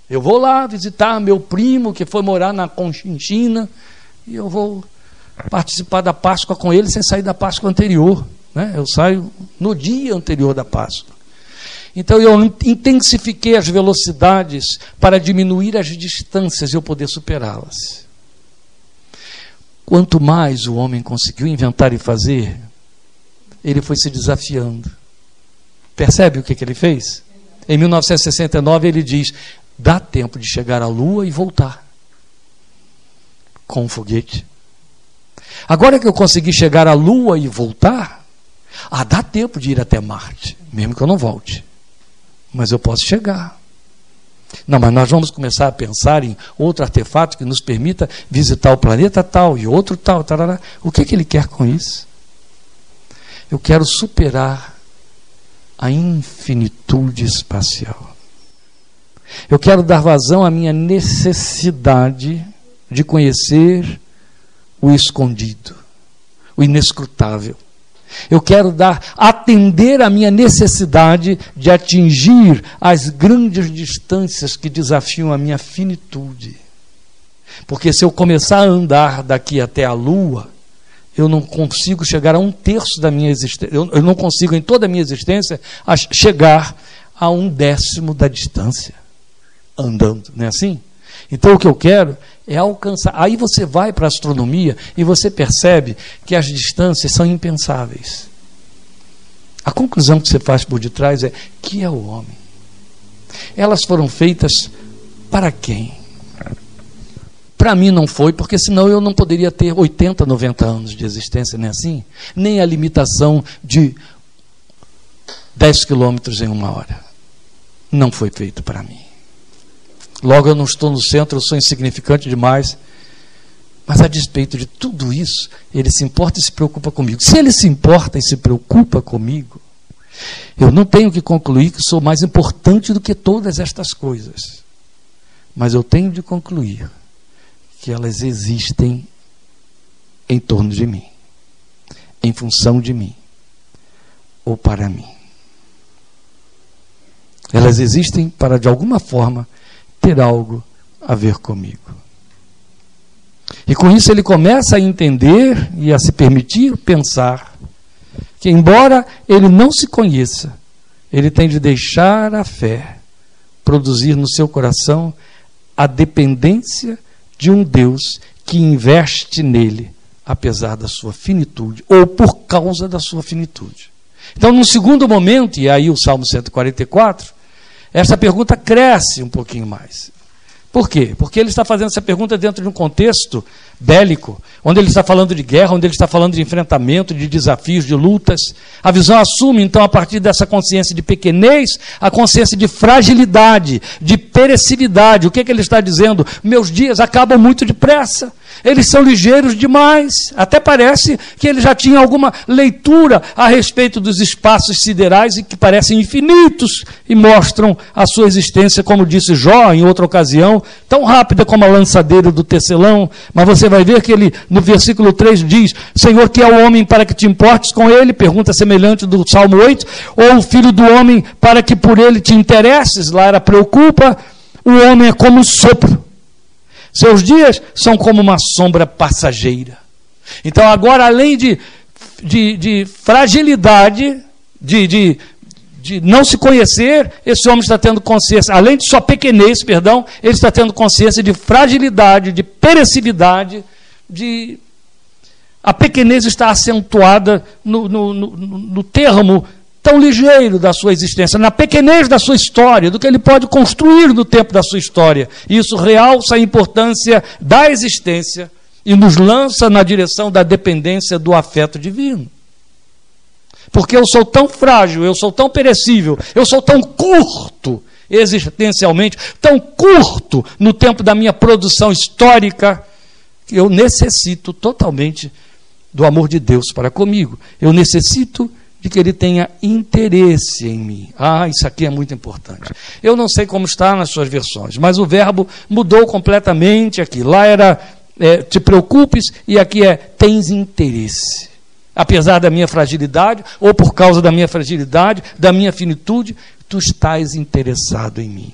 Eu vou lá visitar meu primo que foi morar na Conchinchina e eu vou participar da Páscoa com ele sem sair da Páscoa anterior. Né? Eu saio no dia anterior da Páscoa. Então eu intensifiquei as velocidades para diminuir as distâncias e eu poder superá-las. Quanto mais o homem conseguiu inventar e fazer, ele foi se desafiando. Percebe o que, que ele fez? Em 1969 ele diz: dá tempo de chegar à Lua e voltar com um foguete. Agora que eu consegui chegar à Lua e voltar, ah, dá tempo de ir até Marte, mesmo que eu não volte. Mas eu posso chegar. Não, mas nós vamos começar a pensar em outro artefato que nos permita visitar o planeta tal e outro tal. Tarará. O que, que ele quer com isso? Eu quero superar a infinitude espacial. Eu quero dar vazão à minha necessidade de conhecer o escondido, o inescrutável. Eu quero dar atender à minha necessidade de atingir as grandes distâncias que desafiam a minha finitude. Porque se eu começar a andar daqui até a lua, eu não consigo chegar a um terço da minha existência, eu, eu não consigo em toda a minha existência chegar a um décimo da distância andando, não é assim? Então o que eu quero é alcançar. Aí você vai para a astronomia e você percebe que as distâncias são impensáveis. A conclusão que você faz por detrás é que é o homem. Elas foram feitas para quem? Para mim não foi, porque senão eu não poderia ter 80, 90 anos de existência, nem assim, nem a limitação de 10 quilômetros em uma hora. Não foi feito para mim. Logo eu não estou no centro, eu sou insignificante demais. Mas a despeito de tudo isso, ele se importa e se preocupa comigo. Se ele se importa e se preocupa comigo, eu não tenho que concluir que sou mais importante do que todas estas coisas. Mas eu tenho de concluir que elas existem em torno de mim, em função de mim, ou para mim. Elas existem para, de alguma forma, ter algo a ver comigo. E com isso ele começa a entender e a se permitir pensar que, embora ele não se conheça, ele tem de deixar a fé produzir no seu coração a dependência de um Deus que investe nele, apesar da sua finitude, ou por causa da sua finitude. Então, no segundo momento, e aí o Salmo 144, essa pergunta cresce um pouquinho mais. Por quê? Porque ele está fazendo essa pergunta dentro de um contexto bélico, onde ele está falando de guerra, onde ele está falando de enfrentamento, de desafios, de lutas. A visão assume, então, a partir dessa consciência de pequenez, a consciência de fragilidade, de perecividade. O que, é que ele está dizendo? Meus dias acabam muito depressa. Eles são ligeiros demais. Até parece que ele já tinha alguma leitura a respeito dos espaços siderais e que parecem infinitos e mostram a sua existência, como disse Jó em outra ocasião, tão rápida como a lançadeira do tecelão. Mas você vai ver que ele, no versículo 3, diz: Senhor, que é o homem para que te importes com ele? Pergunta semelhante do Salmo 8. Ou o filho do homem para que por ele te interesses? Lá era preocupa. O homem é como um sopro seus dias são como uma sombra passageira. Então, agora, além de, de, de fragilidade, de, de, de não se conhecer, esse homem está tendo consciência, além de sua pequenez, perdão, ele está tendo consciência de fragilidade, de perecividade, de. A pequenez está acentuada no, no, no, no termo tão ligeiro da sua existência, na pequenez da sua história, do que ele pode construir no tempo da sua história. Isso realça a importância da existência e nos lança na direção da dependência do afeto divino. Porque eu sou tão frágil, eu sou tão perecível, eu sou tão curto existencialmente, tão curto no tempo da minha produção histórica, que eu necessito totalmente do amor de Deus para comigo. Eu necessito de que ele tenha interesse em mim. Ah, isso aqui é muito importante. Eu não sei como está nas suas versões, mas o verbo mudou completamente aqui. Lá era é, te preocupes e aqui é tens interesse. Apesar da minha fragilidade, ou por causa da minha fragilidade, da minha finitude, tu estás interessado em mim.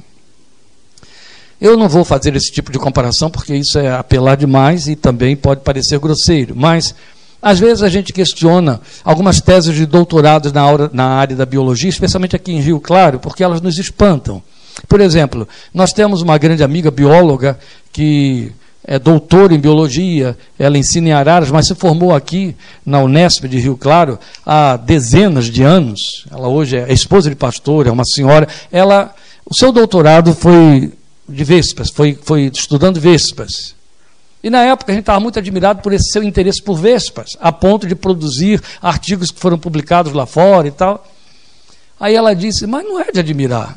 Eu não vou fazer esse tipo de comparação porque isso é apelar demais e também pode parecer grosseiro, mas às vezes a gente questiona algumas teses de doutorado na, na área da biologia, especialmente aqui em Rio Claro, porque elas nos espantam. Por exemplo, nós temos uma grande amiga bióloga que é doutora em biologia, ela ensina em Araras, mas se formou aqui na Unesp de Rio Claro há dezenas de anos. Ela hoje é esposa de pastor, é uma senhora. Ela, o seu doutorado foi de Vespas, foi, foi estudando Vespas. E na época a gente estava muito admirado por esse seu interesse por vespas, a ponto de produzir artigos que foram publicados lá fora e tal. Aí ela disse: Mas não é de admirar.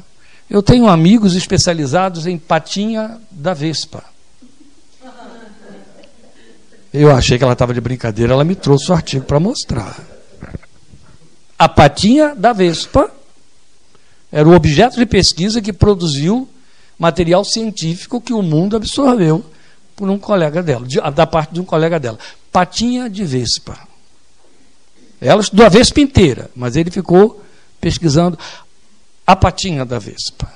Eu tenho amigos especializados em patinha da vespa. Eu achei que ela estava de brincadeira, ela me trouxe o artigo para mostrar. A patinha da vespa era o objeto de pesquisa que produziu material científico que o mundo absorveu por um colega dela, de, da parte de um colega dela. Patinha de Vespa. Ela estudou a Vespa inteira, mas ele ficou pesquisando a patinha da Vespa.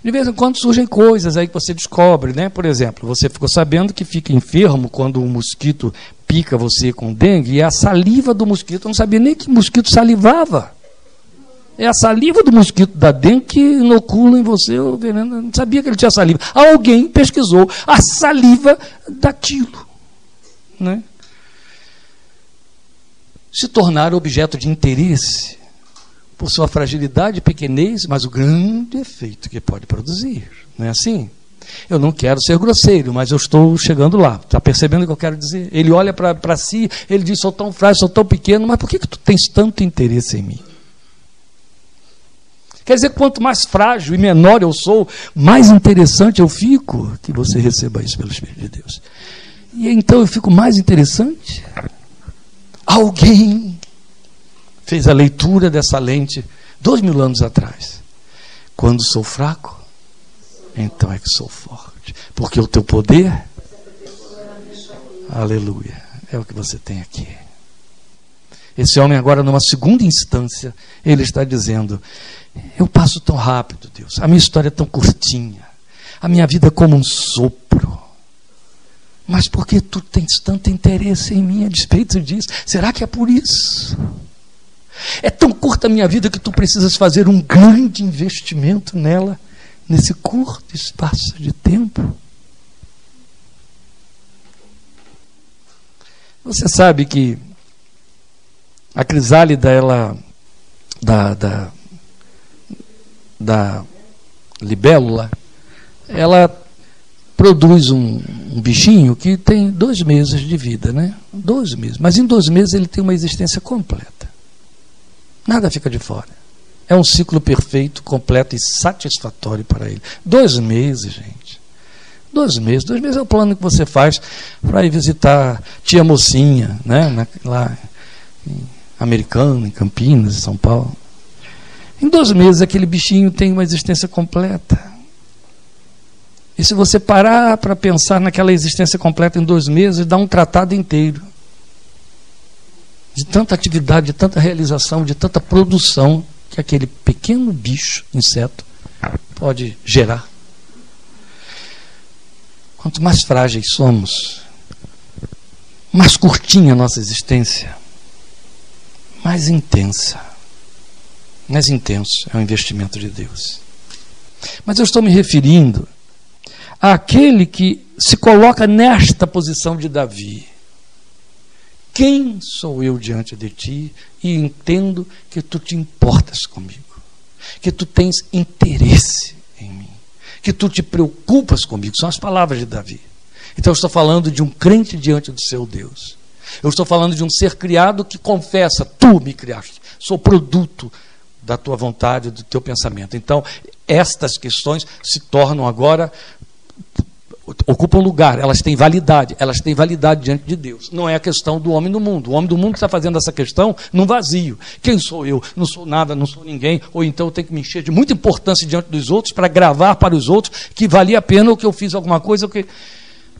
De vez em quando surgem coisas aí que você descobre, né? Por exemplo, você ficou sabendo que fica enfermo quando um mosquito pica você com dengue e a saliva do mosquito, eu não sabia nem que mosquito salivava. É a saliva do mosquito da dengue que inocula em você o veneno. Não sabia que ele tinha saliva. Alguém pesquisou a saliva daquilo. Né? Se tornar objeto de interesse por sua fragilidade e pequenez, mas o grande efeito que pode produzir. Não é assim? Eu não quero ser grosseiro, mas eu estou chegando lá. Está percebendo o que eu quero dizer? Ele olha para si, ele diz: sou tão frágil, sou tão pequeno, mas por que, que tu tens tanto interesse em mim? Quer dizer, quanto mais frágil e menor eu sou, mais interessante eu fico que você receba isso pelo Espírito de Deus. E então eu fico mais interessante. Alguém fez a leitura dessa lente dois mil anos atrás. Quando sou fraco, então é que sou forte. Porque o teu poder, aleluia, é o que você tem aqui. Esse homem, agora, numa segunda instância, ele está dizendo: Eu passo tão rápido, Deus, a minha história é tão curtinha, a minha vida é como um sopro. Mas por que tu tens tanto interesse em mim a despeito disso? Será que é por isso? É tão curta a minha vida que tu precisas fazer um grande investimento nela, nesse curto espaço de tempo. Você sabe que a crisálida, ela, da, da, da libélula, ela produz um, um, bichinho que tem dois meses de vida, né? Dois meses. Mas em dois meses ele tem uma existência completa. Nada fica de fora. É um ciclo perfeito, completo e satisfatório para ele. Dois meses, gente. Dois meses. Dois meses é o plano que você faz para ir visitar tia mocinha, né? Lá em Americana, em Campinas, em São Paulo. Em dois meses aquele bichinho tem uma existência completa. E se você parar para pensar naquela existência completa em dois meses, dá um tratado inteiro de tanta atividade, de tanta realização, de tanta produção que aquele pequeno bicho, inseto, pode gerar. Quanto mais frágeis somos, mais curtinha a nossa existência, mais intensa. Mais intenso é o investimento de Deus. Mas eu estou me referindo àquele que se coloca nesta posição de Davi quem sou eu diante de ti e entendo que tu te importas comigo, que tu tens interesse em mim, que tu te preocupas comigo. São as palavras de Davi. Então eu estou falando de um crente diante do seu Deus. Eu estou falando de um ser criado que confessa: Tu me criaste, sou produto da tua vontade, do teu pensamento. Então, estas questões se tornam agora ocupam lugar, elas têm validade, elas têm validade diante de Deus. Não é a questão do homem do mundo. O homem do mundo está fazendo essa questão num vazio. Quem sou eu? Não sou nada, não sou ninguém. Ou então eu tenho que me encher de muita importância diante dos outros para gravar para os outros que valia a pena ou que eu fiz alguma coisa. Que...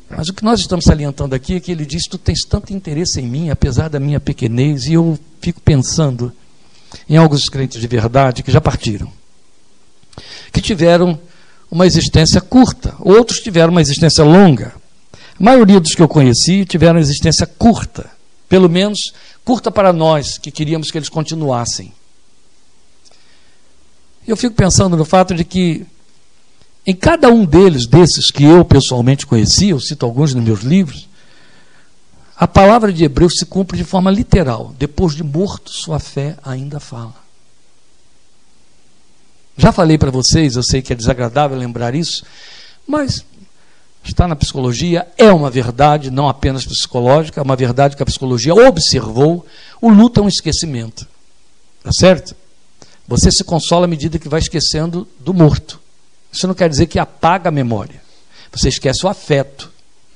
Mas o que nós estamos salientando aqui é que ele diz: Tu tens tanto interesse em mim, apesar da minha pequenez, e eu fico pensando em alguns crentes de verdade que já partiram, que tiveram uma existência curta, outros tiveram uma existência longa. A maioria dos que eu conheci tiveram existência curta, pelo menos curta para nós que queríamos que eles continuassem. Eu fico pensando no fato de que em cada um deles, desses que eu pessoalmente conheci, eu cito alguns nos meus livros, a palavra de Hebreus se cumpre de forma literal. Depois de morto, sua fé ainda fala. Já falei para vocês, eu sei que é desagradável lembrar isso, mas está na psicologia, é uma verdade, não apenas psicológica, é uma verdade que a psicologia observou. O luto é um esquecimento. Tá certo? Você se consola à medida que vai esquecendo do morto. Isso não quer dizer que apaga a memória. Você esquece o afeto.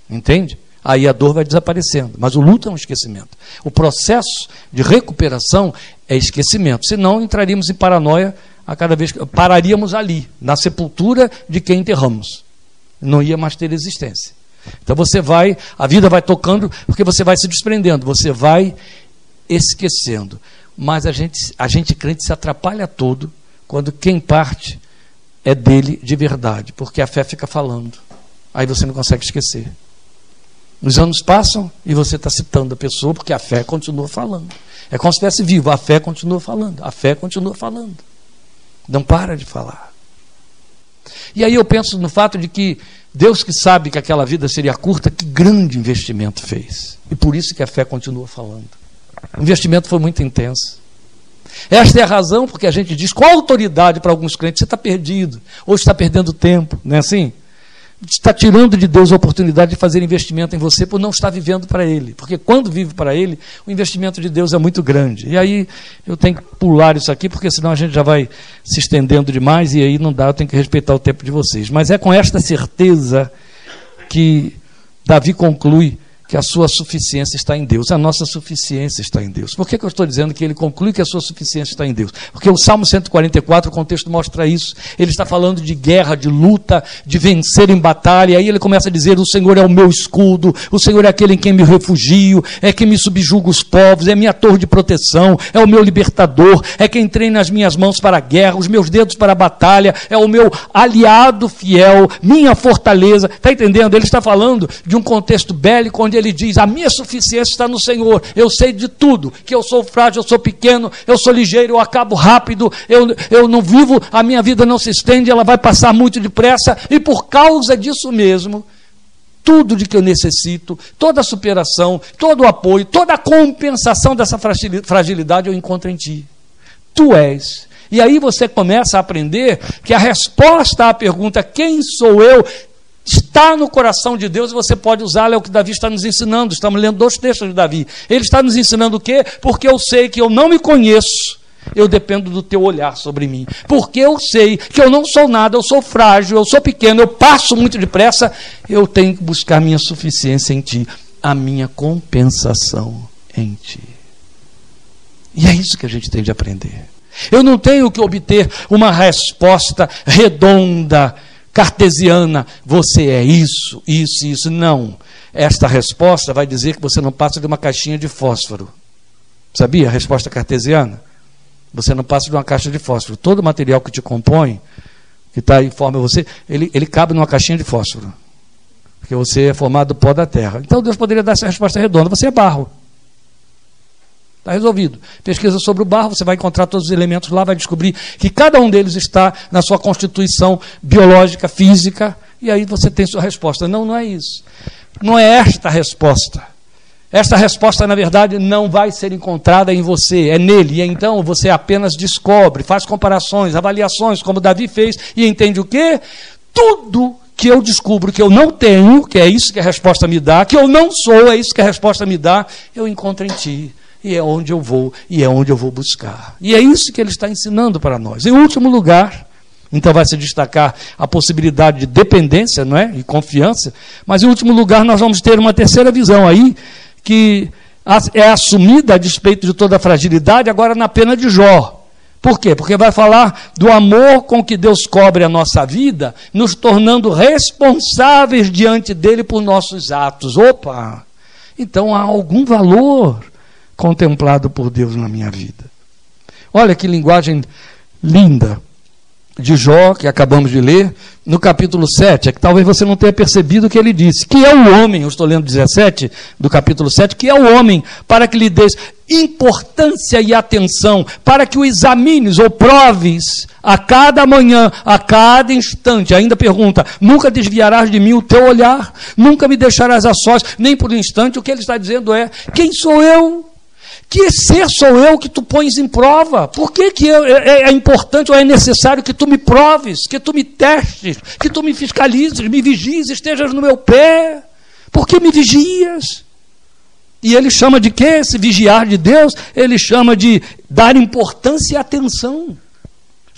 Entende? Aí a dor vai desaparecendo. Mas o luto é um esquecimento. O processo de recuperação é esquecimento. Senão entraríamos em paranoia a cada vez que pararíamos ali, na sepultura de quem enterramos. Não ia mais ter existência. Então você vai, a vida vai tocando, porque você vai se desprendendo, você vai esquecendo. Mas a gente, a gente crente se atrapalha todo quando quem parte é dele de verdade, porque a fé fica falando. Aí você não consegue esquecer. Os anos passam e você está citando a pessoa porque a fé continua falando. É como se estivesse vivo, a fé continua falando, a fé continua falando. Não para de falar. E aí eu penso no fato de que Deus que sabe que aquela vida seria curta, que grande investimento fez. E por isso que a fé continua falando. O investimento foi muito intenso. Esta é a razão porque a gente diz qual autoridade para alguns crentes você está perdido, ou está perdendo tempo, não é assim? Está tirando de Deus a oportunidade de fazer investimento em você por não estar vivendo para Ele. Porque quando vive para Ele, o investimento de Deus é muito grande. E aí eu tenho que pular isso aqui, porque senão a gente já vai se estendendo demais e aí não dá, eu tenho que respeitar o tempo de vocês. Mas é com esta certeza que Davi conclui que a sua suficiência está em Deus, a nossa suficiência está em Deus. Por que, que eu estou dizendo que ele conclui que a sua suficiência está em Deus? Porque o Salmo 144, o contexto mostra isso. Ele está falando de guerra, de luta, de vencer em batalha. Aí ele começa a dizer: O Senhor é o meu escudo, o Senhor é aquele em quem me refugio, é quem me subjuga os povos, é minha torre de proteção, é o meu libertador, é quem treina as minhas mãos para a guerra, os meus dedos para a batalha, é o meu aliado fiel, minha fortaleza. Está entendendo? Ele está falando de um contexto bélico onde ele diz: A minha suficiência está no Senhor. Eu sei de tudo, que eu sou frágil, eu sou pequeno, eu sou ligeiro, eu acabo rápido, eu, eu não vivo, a minha vida não se estende, ela vai passar muito depressa, e por causa disso mesmo, tudo de que eu necessito, toda a superação, todo o apoio, toda a compensação dessa fragilidade eu encontro em Ti. Tu és. E aí você começa a aprender que a resposta à pergunta: quem sou eu? Está no coração de Deus e você pode usá-lo, é o que Davi está nos ensinando. Estamos lendo dois textos de Davi. Ele está nos ensinando o quê? Porque eu sei que eu não me conheço, eu dependo do teu olhar sobre mim. Porque eu sei que eu não sou nada, eu sou frágil, eu sou pequeno, eu passo muito depressa, eu tenho que buscar minha suficiência em ti, a minha compensação em ti. E é isso que a gente tem de aprender. Eu não tenho que obter uma resposta redonda cartesiana, você é isso, isso, isso. Não. Esta resposta vai dizer que você não passa de uma caixinha de fósforo. Sabia a resposta cartesiana? Você não passa de uma caixa de fósforo. Todo material que te compõe, que está em forma você, ele, ele cabe numa caixinha de fósforo. Porque você é formado do pó da terra. Então Deus poderia dar essa resposta redonda. Você é barro. Está resolvido. Pesquisa sobre o barro, você vai encontrar todos os elementos lá, vai descobrir que cada um deles está na sua constituição biológica, física, e aí você tem sua resposta. Não, não é isso. Não é esta a resposta. Esta resposta, na verdade, não vai ser encontrada em você, é nele. E então você apenas descobre, faz comparações, avaliações, como Davi fez, e entende o quê? Tudo que eu descubro que eu não tenho, que é isso que a resposta me dá, que eu não sou, é isso que a resposta me dá, eu encontro em ti e é onde eu vou, e é onde eu vou buscar. E é isso que ele está ensinando para nós. Em último lugar, então vai se destacar a possibilidade de dependência, não é? E confiança, mas em último lugar nós vamos ter uma terceira visão aí que é assumida a despeito de toda a fragilidade agora na pena de Jó. Por quê? Porque vai falar do amor com que Deus cobre a nossa vida, nos tornando responsáveis diante dele por nossos atos. Opa! Então há algum valor contemplado por Deus na minha vida. Olha que linguagem linda de Jó, que acabamos de ler, no capítulo 7, é que talvez você não tenha percebido o que ele disse. Que é o homem, eu estou lendo 17 do capítulo 7, que é o homem, para que lhe des importância e atenção, para que o examines ou proves a cada manhã, a cada instante. Ainda pergunta: nunca desviarás de mim o teu olhar, nunca me deixarás a sós, nem por um instante. O que ele está dizendo é: quem sou eu? Que ser sou eu que tu pões em prova? Por que, que eu, é, é, importante ou é necessário que tu me proves, que tu me testes, que tu me fiscalizes, me vigies, estejas no meu pé? Por que me vigias? E ele chama de quê? Se vigiar de Deus, ele chama de dar importância e atenção.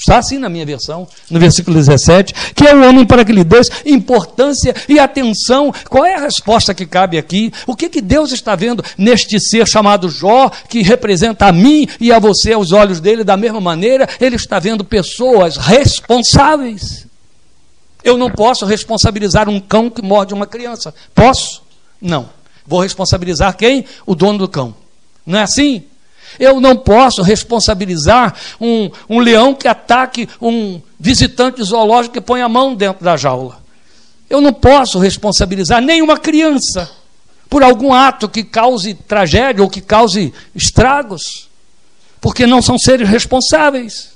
Está assim na minha versão, no versículo 17, que é o homem para que lhe dê importância e atenção. Qual é a resposta que cabe aqui? O que, que Deus está vendo neste ser chamado Jó, que representa a mim e a você aos olhos dele da mesma maneira? Ele está vendo pessoas responsáveis. Eu não posso responsabilizar um cão que morde uma criança. Posso? Não. Vou responsabilizar quem? O dono do cão. Não é assim? Eu não posso responsabilizar um, um leão que ataque um visitante zoológico que põe a mão dentro da jaula. Eu não posso responsabilizar nenhuma criança por algum ato que cause tragédia ou que cause estragos, porque não são seres responsáveis.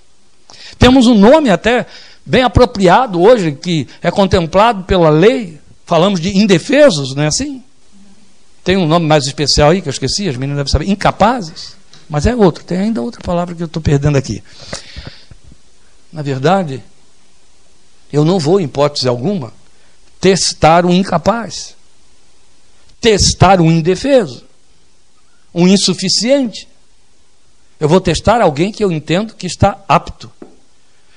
Temos um nome até bem apropriado hoje, que é contemplado pela lei, falamos de indefesos, não é assim? Tem um nome mais especial aí que eu esqueci, as meninas devem saber, incapazes. Mas é outro, tem ainda outra palavra que eu estou perdendo aqui. Na verdade, eu não vou, em hipótese alguma, testar o incapaz, testar o indefeso, o insuficiente. Eu vou testar alguém que eu entendo que está apto,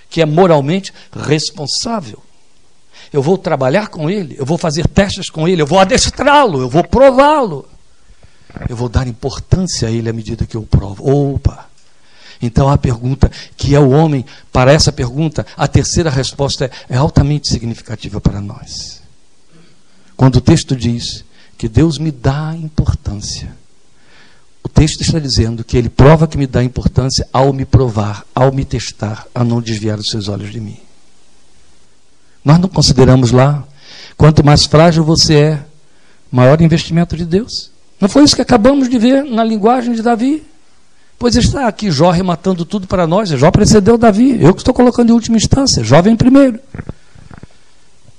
que é moralmente responsável. Eu vou trabalhar com ele, eu vou fazer testes com ele, eu vou adestrá-lo, eu vou prová-lo. Eu vou dar importância a ele à medida que eu provo. Opa! Então a pergunta que é o homem, para essa pergunta, a terceira resposta é, é altamente significativa para nós. Quando o texto diz que Deus me dá importância, o texto está dizendo que ele prova que me dá importância ao me provar, ao me testar, a não desviar os seus olhos de mim. Nós não consideramos lá, quanto mais frágil você é, maior investimento de Deus. Não foi isso que acabamos de ver na linguagem de Davi? Pois está aqui Jó rematando tudo para nós. Jó precedeu Davi. Eu que estou colocando em última instância. Jó vem primeiro.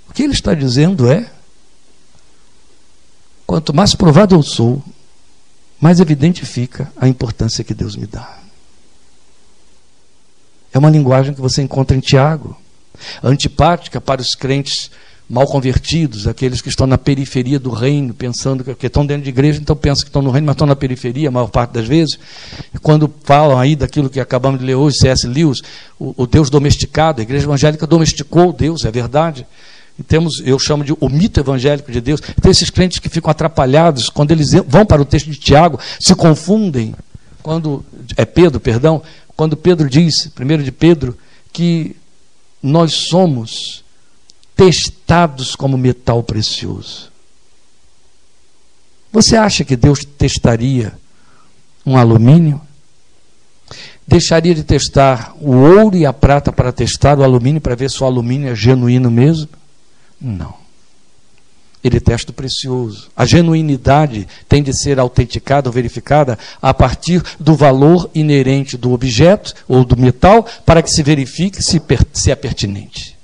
O que ele está dizendo é: quanto mais provado eu sou, mais evidente fica a importância que Deus me dá. É uma linguagem que você encontra em Tiago, antipática para os crentes mal convertidos, aqueles que estão na periferia do reino, pensando que, estão dentro de igreja, então pensam que estão no reino, mas estão na periferia a maior parte das vezes. E quando falam aí daquilo que acabamos de ler hoje, C.S. Lewis, o, o Deus domesticado, a igreja evangélica domesticou o Deus, é verdade. E temos, eu chamo de o mito evangélico de Deus. Tem esses crentes que ficam atrapalhados quando eles vão para o texto de Tiago, se confundem. Quando é Pedro, perdão, quando Pedro diz, primeiro de Pedro, que nós somos testados como metal precioso. Você acha que Deus testaria um alumínio? Deixaria de testar o ouro e a prata para testar o alumínio para ver se o alumínio é genuíno mesmo? Não. Ele testa o precioso. A genuinidade tem de ser autenticada ou verificada a partir do valor inerente do objeto ou do metal para que se verifique se, se é pertinente.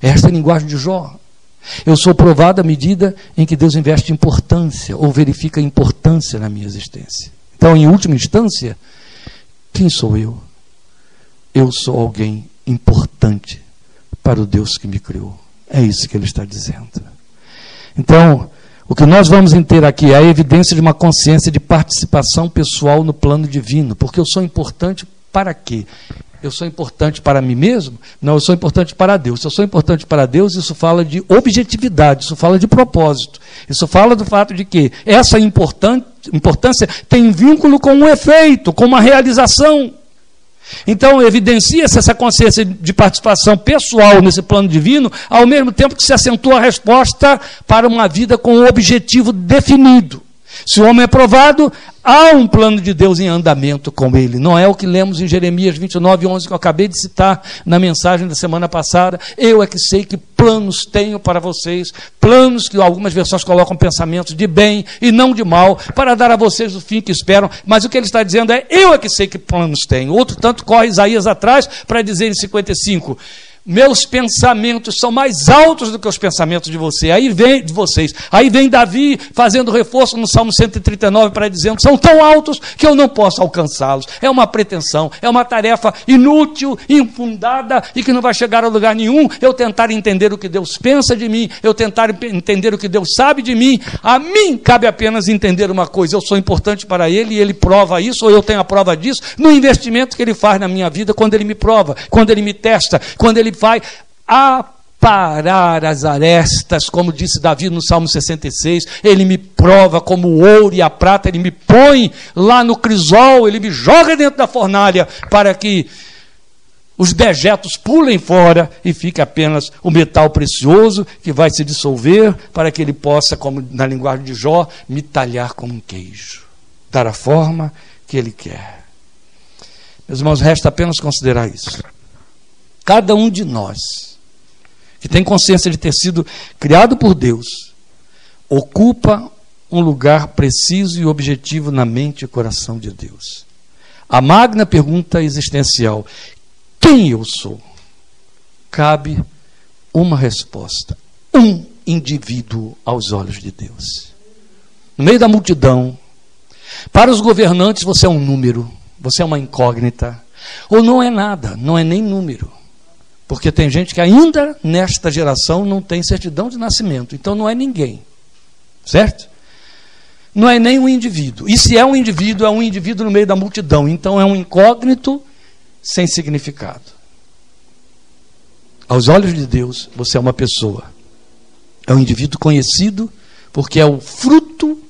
Esta é a linguagem de Jó. Eu sou provado à medida em que Deus investe importância ou verifica importância na minha existência. Então, em última instância, quem sou eu? Eu sou alguém importante para o Deus que me criou. É isso que ele está dizendo. Então, o que nós vamos ter aqui é a evidência de uma consciência de participação pessoal no plano divino, porque eu sou importante para quê? Eu sou importante para mim mesmo? Não, eu sou importante para Deus. Se eu sou importante para Deus, isso fala de objetividade, isso fala de propósito. Isso fala do fato de que essa importância tem vínculo com um efeito, com uma realização. Então, evidencia-se essa consciência de participação pessoal nesse plano divino, ao mesmo tempo que se acentua a resposta para uma vida com um objetivo definido. Se o homem é provado, há um plano de Deus em andamento com ele. Não é o que lemos em Jeremias 29, 11, que eu acabei de citar na mensagem da semana passada. Eu é que sei que planos tenho para vocês, planos que algumas versões colocam pensamentos de bem e não de mal, para dar a vocês o fim que esperam. Mas o que ele está dizendo é: eu é que sei que planos tenho. Outro tanto corre Isaías atrás para dizer em 55 meus pensamentos são mais altos do que os pensamentos de você. Aí vem de vocês. Aí vem Davi fazendo reforço no Salmo 139 para dizendo: são tão altos que eu não posso alcançá-los. É uma pretensão, é uma tarefa inútil, infundada e que não vai chegar a lugar nenhum. Eu tentar entender o que Deus pensa de mim, eu tentar entender o que Deus sabe de mim. A mim cabe apenas entender uma coisa: eu sou importante para Ele e Ele prova isso, ou eu tenho a prova disso, no investimento que Ele faz na minha vida quando Ele me prova, quando Ele me testa, quando Ele vai aparar as arestas, como disse Davi no Salmo 66, ele me prova como o ouro e a prata, ele me põe lá no crisol, ele me joga dentro da fornalha para que os dejetos pulem fora e fique apenas o metal precioso que vai se dissolver para que ele possa, como na linguagem de Jó, me talhar como um queijo, dar a forma que ele quer. Meus irmãos, resta apenas considerar isso. Cada um de nós, que tem consciência de ter sido criado por Deus, ocupa um lugar preciso e objetivo na mente e coração de Deus. A magna pergunta existencial: quem eu sou? Cabe uma resposta: um indivíduo aos olhos de Deus. No meio da multidão, para os governantes você é um número, você é uma incógnita, ou não é nada, não é nem número Porque tem gente que ainda nesta geração não tem certidão de nascimento. Então não é ninguém. Certo? Não é nem um indivíduo. E se é um indivíduo, é um indivíduo no meio da multidão. Então é um incógnito sem significado. Aos olhos de Deus, você é uma pessoa. É um indivíduo conhecido porque é o fruto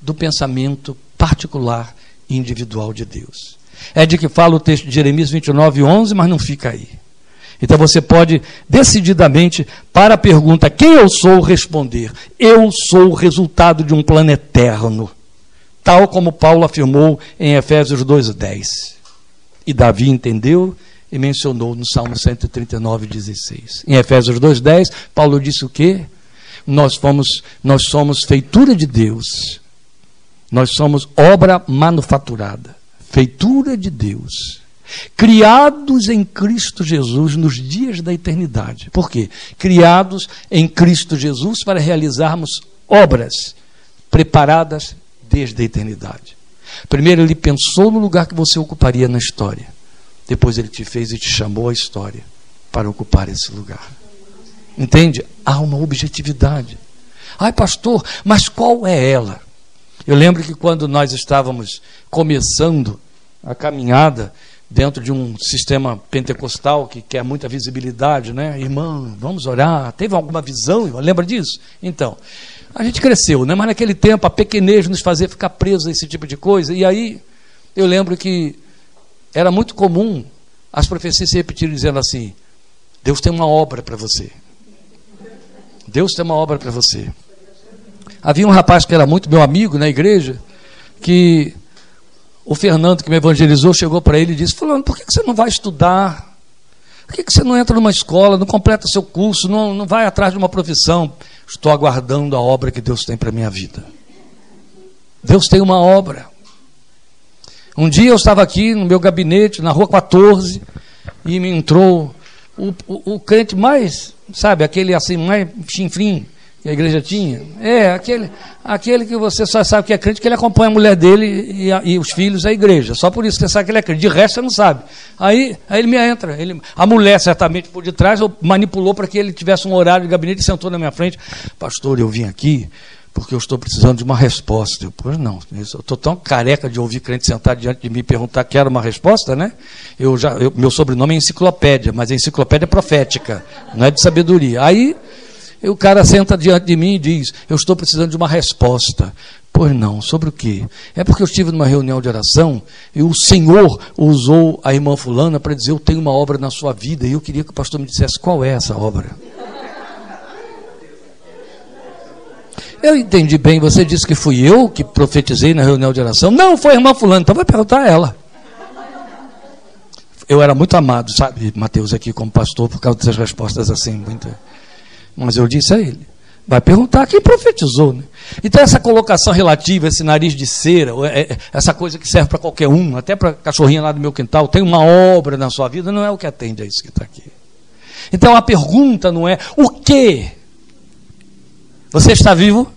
do pensamento particular e individual de Deus. É de que fala o texto de Jeremias 29, 11, mas não fica aí. Então você pode decididamente, para a pergunta quem eu sou, responder: Eu sou o resultado de um plano eterno, tal como Paulo afirmou em Efésios 2,10. E Davi entendeu e mencionou no Salmo 139, 16. Em Efésios 2,10, Paulo disse o quê? Nós, fomos, nós somos feitura de Deus, nós somos obra manufaturada, feitura de Deus criados em Cristo Jesus nos dias da eternidade. Por quê? Criados em Cristo Jesus para realizarmos obras preparadas desde a eternidade. Primeiro, ele pensou no lugar que você ocuparia na história. Depois, ele te fez e te chamou à história para ocupar esse lugar. Entende? Há uma objetividade. Ai, pastor, mas qual é ela? Eu lembro que quando nós estávamos começando a caminhada, dentro de um sistema pentecostal que quer muita visibilidade, né? Irmã, vamos orar. Teve alguma visão? Lembra disso? Então, a gente cresceu, né? Mas naquele tempo a pequenez nos fazia ficar preso a esse tipo de coisa. E aí eu lembro que era muito comum as profecias se repetirem dizendo assim: Deus tem uma obra para você. Deus tem uma obra para você. Havia um rapaz que era muito meu amigo na igreja que o Fernando, que me evangelizou, chegou para ele e disse: Fulano, por que você não vai estudar? Por que você não entra numa escola, não completa seu curso, não, não vai atrás de uma profissão? Estou aguardando a obra que Deus tem para a minha vida. Deus tem uma obra. Um dia eu estava aqui no meu gabinete, na rua 14, e me entrou o, o, o crente mais, sabe, aquele assim, mais chinfrim, que a igreja tinha? É, aquele, aquele que você só sabe que é crente, que ele acompanha a mulher dele e, a, e os filhos à igreja. Só por isso que você sabe que ele é crente. De resto, você não sabe. Aí, aí ele me entra. Ele, a mulher, certamente, por detrás, manipulou para que ele tivesse um horário de gabinete e sentou na minha frente. Pastor, eu vim aqui porque eu estou precisando de uma resposta. Eu, pois não, eu estou tão careca de ouvir crente sentar diante de mim e perguntar que era uma resposta, né? Eu já, eu, meu sobrenome é enciclopédia, mas é enciclopédia profética, não é de sabedoria. Aí e o cara senta diante de mim e diz: Eu estou precisando de uma resposta. Pois não, sobre o quê? É porque eu estive numa reunião de oração e o Senhor usou a irmã Fulana para dizer: Eu tenho uma obra na sua vida e eu queria que o pastor me dissesse qual é essa obra. Eu entendi bem, você disse que fui eu que profetizei na reunião de oração. Não, foi a irmã Fulana, então vai perguntar a ela. Eu era muito amado, sabe, Mateus, aqui como pastor, por causa dessas respostas assim, muito. Mas eu disse a ele: vai perguntar quem profetizou. Né? Então, essa colocação relativa, esse nariz de cera, é, é, essa coisa que serve para qualquer um, até para cachorrinha lá do meu quintal, tem uma obra na sua vida, não é o que atende a isso que está aqui. Então, a pergunta não é o que? Você está vivo?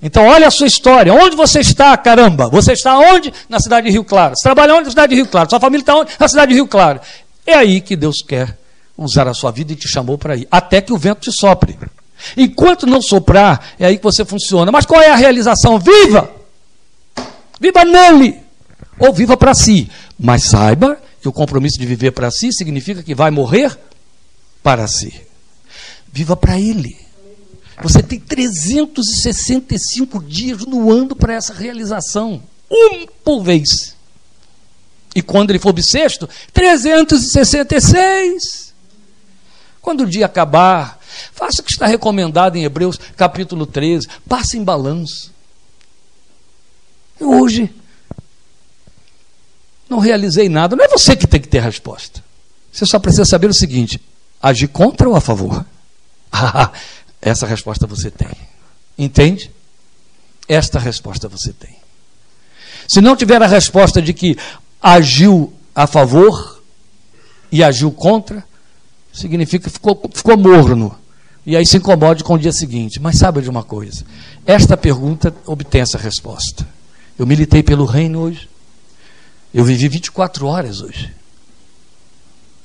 Então, olha a sua história. Onde você está, caramba? Você está onde? Na cidade de Rio Claro. Você trabalha onde? Na cidade de Rio Claro. Sua família está onde? Na cidade de Rio Claro. É aí que Deus quer usar a sua vida e te chamou para ir, até que o vento te sopre. Enquanto não soprar, é aí que você funciona. Mas qual é a realização? Viva! Viva nele! Ou viva para si. Mas saiba que o compromisso de viver para si significa que vai morrer para si. Viva para ele. Você tem 365 dias no ano para essa realização. Um por vez. E quando ele for bissexto, 366. Quando o dia acabar, faça o que está recomendado em Hebreus capítulo 13, passe em balanço. hoje não realizei nada. Não é você que tem que ter resposta. Você só precisa saber o seguinte: agir contra ou a favor? Ah, essa resposta você tem. Entende? Esta resposta você tem. Se não tiver a resposta de que agiu a favor e agiu contra, significa que ficou, ficou morno. E aí se incomode com o dia seguinte. Mas sabe de uma coisa? Esta pergunta obtém essa resposta. Eu militei pelo reino hoje. Eu vivi 24 horas hoje.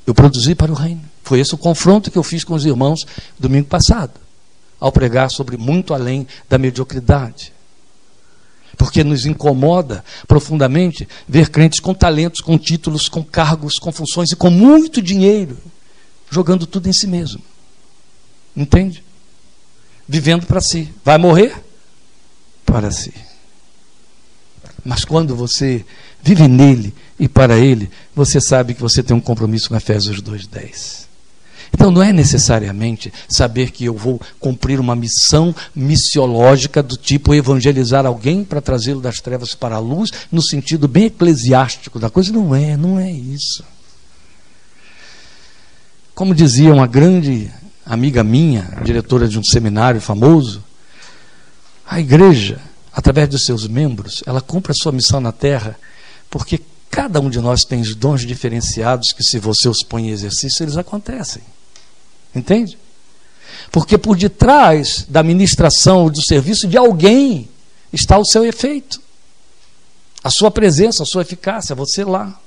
Eu produzi para o reino. Foi esse o confronto que eu fiz com os irmãos domingo passado, ao pregar sobre muito além da mediocridade. Porque nos incomoda profundamente ver crentes com talentos, com títulos, com cargos, com funções e com muito dinheiro, jogando tudo em si mesmo. Entende? Vivendo para si. Vai morrer? Para si. Mas quando você vive nele e para ele, você sabe que você tem um compromisso com Efésios 2:10. Então não é necessariamente saber que eu vou cumprir uma missão missiológica do tipo evangelizar alguém para trazê-lo das trevas para a luz, no sentido bem eclesiástico da coisa. Não é, não é isso. Como dizia uma grande amiga minha, diretora de um seminário famoso, a igreja, através dos seus membros, ela cumpre a sua missão na terra, porque cada um de nós tem dons diferenciados que, se você os põe em exercício, eles acontecem. Entende? Porque por detrás da ministração ou do serviço de alguém está o seu efeito, a sua presença, a sua eficácia, você lá.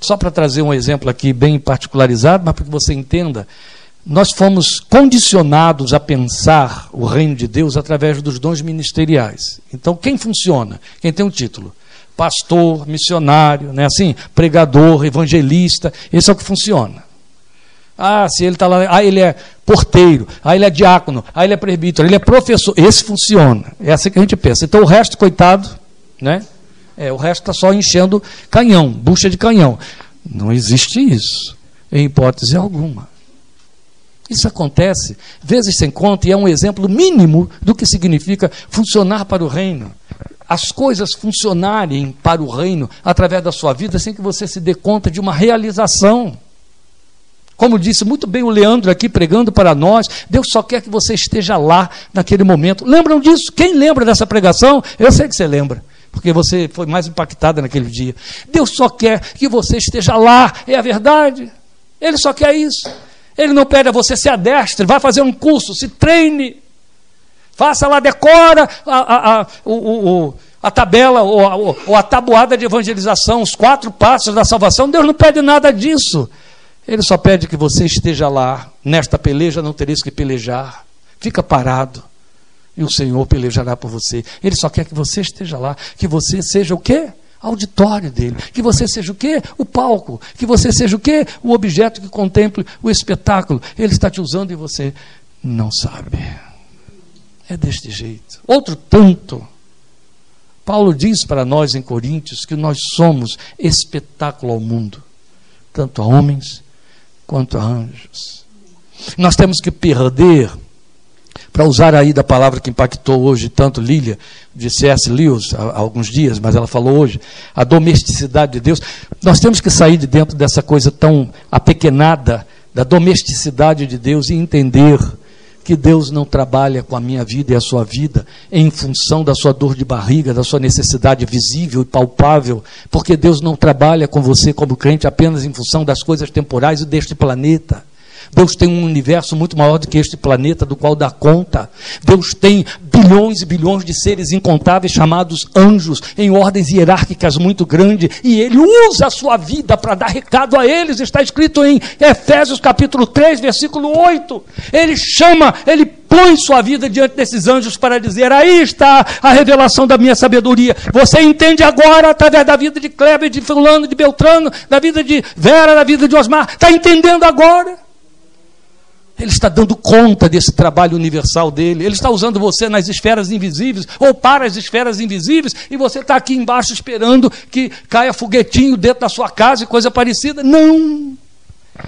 Só para trazer um exemplo aqui bem particularizado, mas para que você entenda, nós fomos condicionados a pensar o reino de Deus através dos dons ministeriais. Então, quem funciona? Quem tem um título? Pastor, missionário, né? assim, pregador, evangelista, esse é o que funciona. Ah, se ele está lá, ah, ele é porteiro, ah, ele é diácono, ah, ele é presbítero, ele é professor. Esse funciona. É assim que a gente pensa. Então o resto, coitado, né? É, o resto está só enchendo canhão, bucha de canhão. Não existe isso, em hipótese alguma. Isso acontece vezes sem conta e é um exemplo mínimo do que significa funcionar para o reino. As coisas funcionarem para o reino através da sua vida sem que você se dê conta de uma realização. Como disse muito bem o Leandro aqui pregando para nós, Deus só quer que você esteja lá naquele momento. Lembram disso? Quem lembra dessa pregação? Eu sei que você lembra, porque você foi mais impactada naquele dia. Deus só quer que você esteja lá, é a verdade. Ele só quer isso. Ele não pede a você se adestre, vá fazer um curso, se treine, faça lá, decora a, a, a, o, o, a tabela ou, ou a tabuada de evangelização, os quatro passos da salvação. Deus não pede nada disso. Ele só pede que você esteja lá. Nesta peleja não tereis que pelejar. Fica parado. E o Senhor pelejará por você. Ele só quer que você esteja lá. Que você seja o quê? Auditório dele. Que você seja o quê? O palco. Que você seja o quê? O objeto que contemple o espetáculo. Ele está te usando e você não sabe. É deste jeito. Outro tanto. Paulo diz para nós em Coríntios que nós somos espetáculo ao mundo, tanto a homens quanto a anjos. Nós temos que perder, para usar aí da palavra que impactou hoje tanto Lília, de C.S. Lewis há, alguns dias, mas ela falou hoje, a domesticidade de Deus. Nós temos que sair de dentro dessa coisa tão apequenada, da domesticidade de Deus e entender que Deus não trabalha com a minha vida e a sua vida em função da sua dor de barriga, da sua necessidade visível e palpável, porque Deus não trabalha com você como crente apenas em função das coisas temporais e deste planeta. Deus tem um universo muito maior do que este planeta, do qual dá conta. Deus tem bilhões e bilhões de seres incontáveis chamados anjos, em ordens hierárquicas muito grandes, e Ele usa a sua vida para dar recado a eles. Está escrito em Efésios capítulo 3, versículo 8. Ele chama, ele põe sua vida diante desses anjos para dizer: aí está a revelação da minha sabedoria. Você entende agora, através da vida de Kleber, de Fulano, de Beltrano, da vida de Vera, da vida de Osmar. Está entendendo agora? Ele está dando conta desse trabalho universal dele. Ele está usando você nas esferas invisíveis ou para as esferas invisíveis e você está aqui embaixo esperando que caia foguetinho dentro da sua casa e coisa parecida. Não!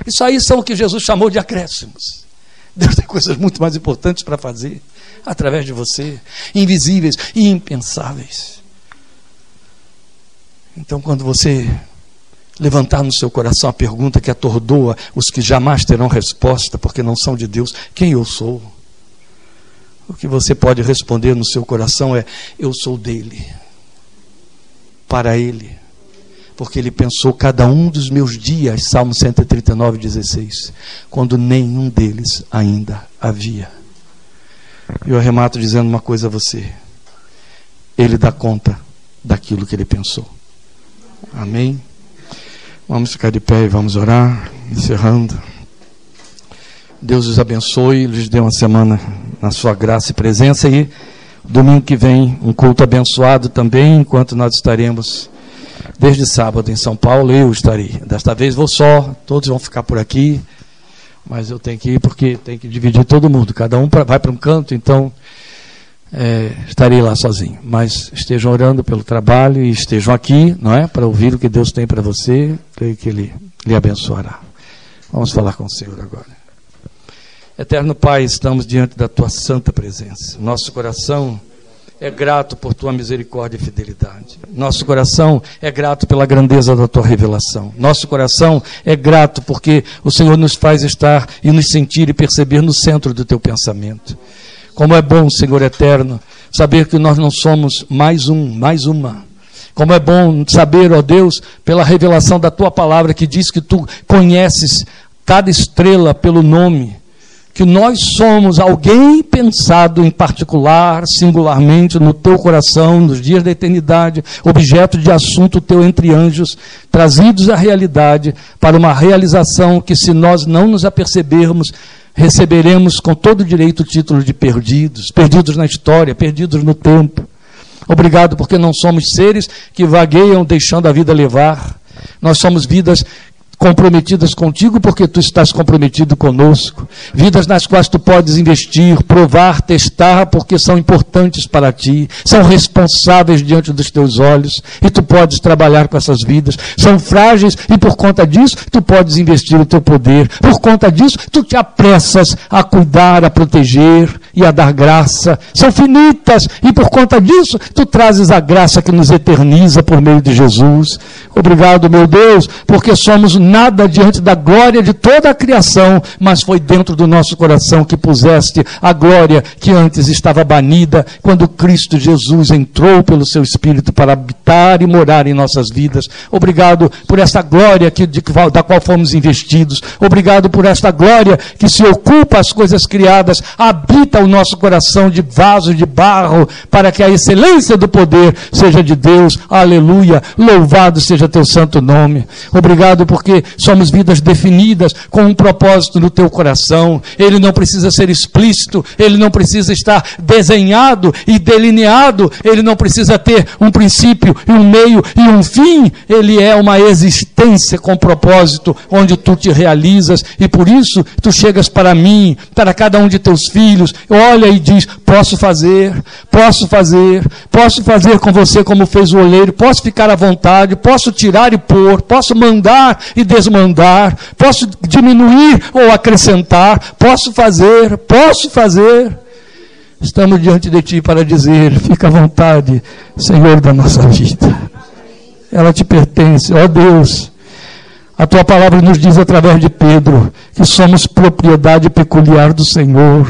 Isso aí são o que Jesus chamou de acréscimos. Deus tem coisas muito mais importantes para fazer através de você, invisíveis e impensáveis. Então, quando você levantar no seu coração a pergunta que atordoa os que jamais terão resposta, porque não são de Deus: quem eu sou? O que você pode responder no seu coração é: eu sou dele, para ele, porque ele pensou cada um dos meus dias, Salmo 139, 16, quando nenhum deles ainda havia. Eu arremato dizendo uma coisa a você: ele dá conta daquilo que ele pensou. Amém? Vamos ficar de pé e vamos orar, encerrando. Deus os abençoe, lhes dê uma semana na sua graça e presença e domingo que vem um culto abençoado também, enquanto nós estaremos desde sábado em São Paulo, eu estarei. Desta vez vou só, todos vão ficar por aqui, mas eu tenho que ir porque tem que dividir todo mundo, cada um vai para um canto, então é, estarei lá sozinho. Mas estejam orando pelo trabalho e estejam aqui, não é? Para ouvir o que Deus tem para você, creio que Ele lhe abençoará. Vamos falar com o Senhor agora. Eterno Pai, estamos diante da Tua santa presença. Nosso coração é grato por Tua misericórdia e fidelidade. Nosso coração é grato pela grandeza da Tua revelação. Nosso coração é grato porque o Senhor nos faz estar e nos sentir e perceber no centro do Teu pensamento. Como é bom, Senhor eterno, saber que nós não somos mais um, mais uma. Como é bom saber, ó Deus, pela revelação da tua palavra que diz que tu conheces cada estrela pelo nome, que nós somos alguém pensado em particular, singularmente no teu coração, nos dias da eternidade, objeto de assunto teu entre anjos, trazidos à realidade para uma realização que se nós não nos apercebermos, receberemos com todo direito o título de perdidos, perdidos na história, perdidos no tempo. Obrigado porque não somos seres que vagueiam deixando a vida levar. Nós somos vidas comprometidas contigo porque tu estás comprometido conosco. Vidas nas quais tu podes investir, provar, testar, porque são importantes para ti. São responsáveis diante dos teus olhos e tu podes trabalhar com essas vidas. São frágeis e por conta disso tu podes investir o teu poder. Por conta disso tu te apressas a cuidar, a proteger e a dar graça. São finitas e por conta disso tu trazes a graça que nos eterniza por meio de Jesus. Obrigado, meu Deus, porque somos nada diante da glória de toda a criação, mas foi dentro do nosso coração que puseste a glória que antes estava banida, quando Cristo Jesus entrou pelo seu Espírito para habitar e morar em nossas vidas. Obrigado por esta glória que, de, da qual fomos investidos. Obrigado por esta glória que se ocupa as coisas criadas, habita o nosso coração de vaso de barro, para que a excelência do poder seja de Deus. Aleluia. Louvado seja teu santo nome. Obrigado porque somos vidas definidas com um propósito no teu coração. Ele não precisa ser explícito, ele não precisa estar desenhado e delineado, ele não precisa ter um princípio e um meio e um fim. Ele é uma existência com propósito, onde tu te realizas e por isso tu chegas para mim, para cada um de teus filhos, olha e diz: Posso fazer, posso fazer, posso fazer com você como fez o oleiro, posso ficar à vontade, posso tirar e pôr, posso mandar e desmandar, posso diminuir ou acrescentar, posso fazer, posso fazer. Estamos diante de Ti para dizer: fica à vontade, Senhor da nossa vida. Ela te pertence, ó Deus. A tua palavra nos diz através de Pedro que somos propriedade peculiar do Senhor.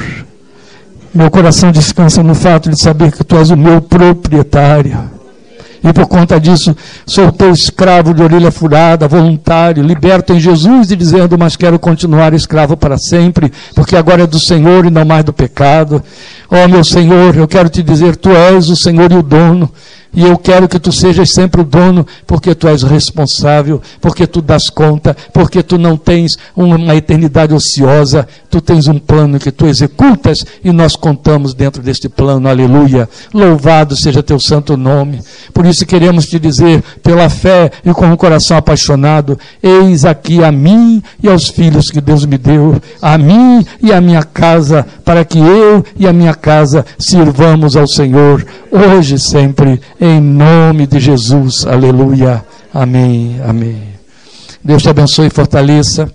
Meu coração descansa no fato de saber que tu és o meu proprietário. E por conta disso, sou teu escravo de orelha furada, voluntário, liberto em Jesus e dizendo, mas quero continuar escravo para sempre, porque agora é do Senhor e não mais do pecado. Ó oh, meu Senhor, eu quero te dizer, tu és o Senhor e o dono. E eu quero que tu sejas sempre o dono, porque tu és responsável, porque tu das conta, porque tu não tens uma eternidade ociosa, tu tens um plano que tu executas e nós contamos dentro deste plano. Aleluia. Louvado seja teu santo nome. Por isso queremos te dizer, pela fé e com o um coração apaixonado, eis aqui a mim e aos filhos que Deus me deu, a mim e a minha casa, para que eu e a minha casa sirvamos ao Senhor hoje e sempre em nome de Jesus. Aleluia. Amém. Amém. Deus te abençoe e fortaleça.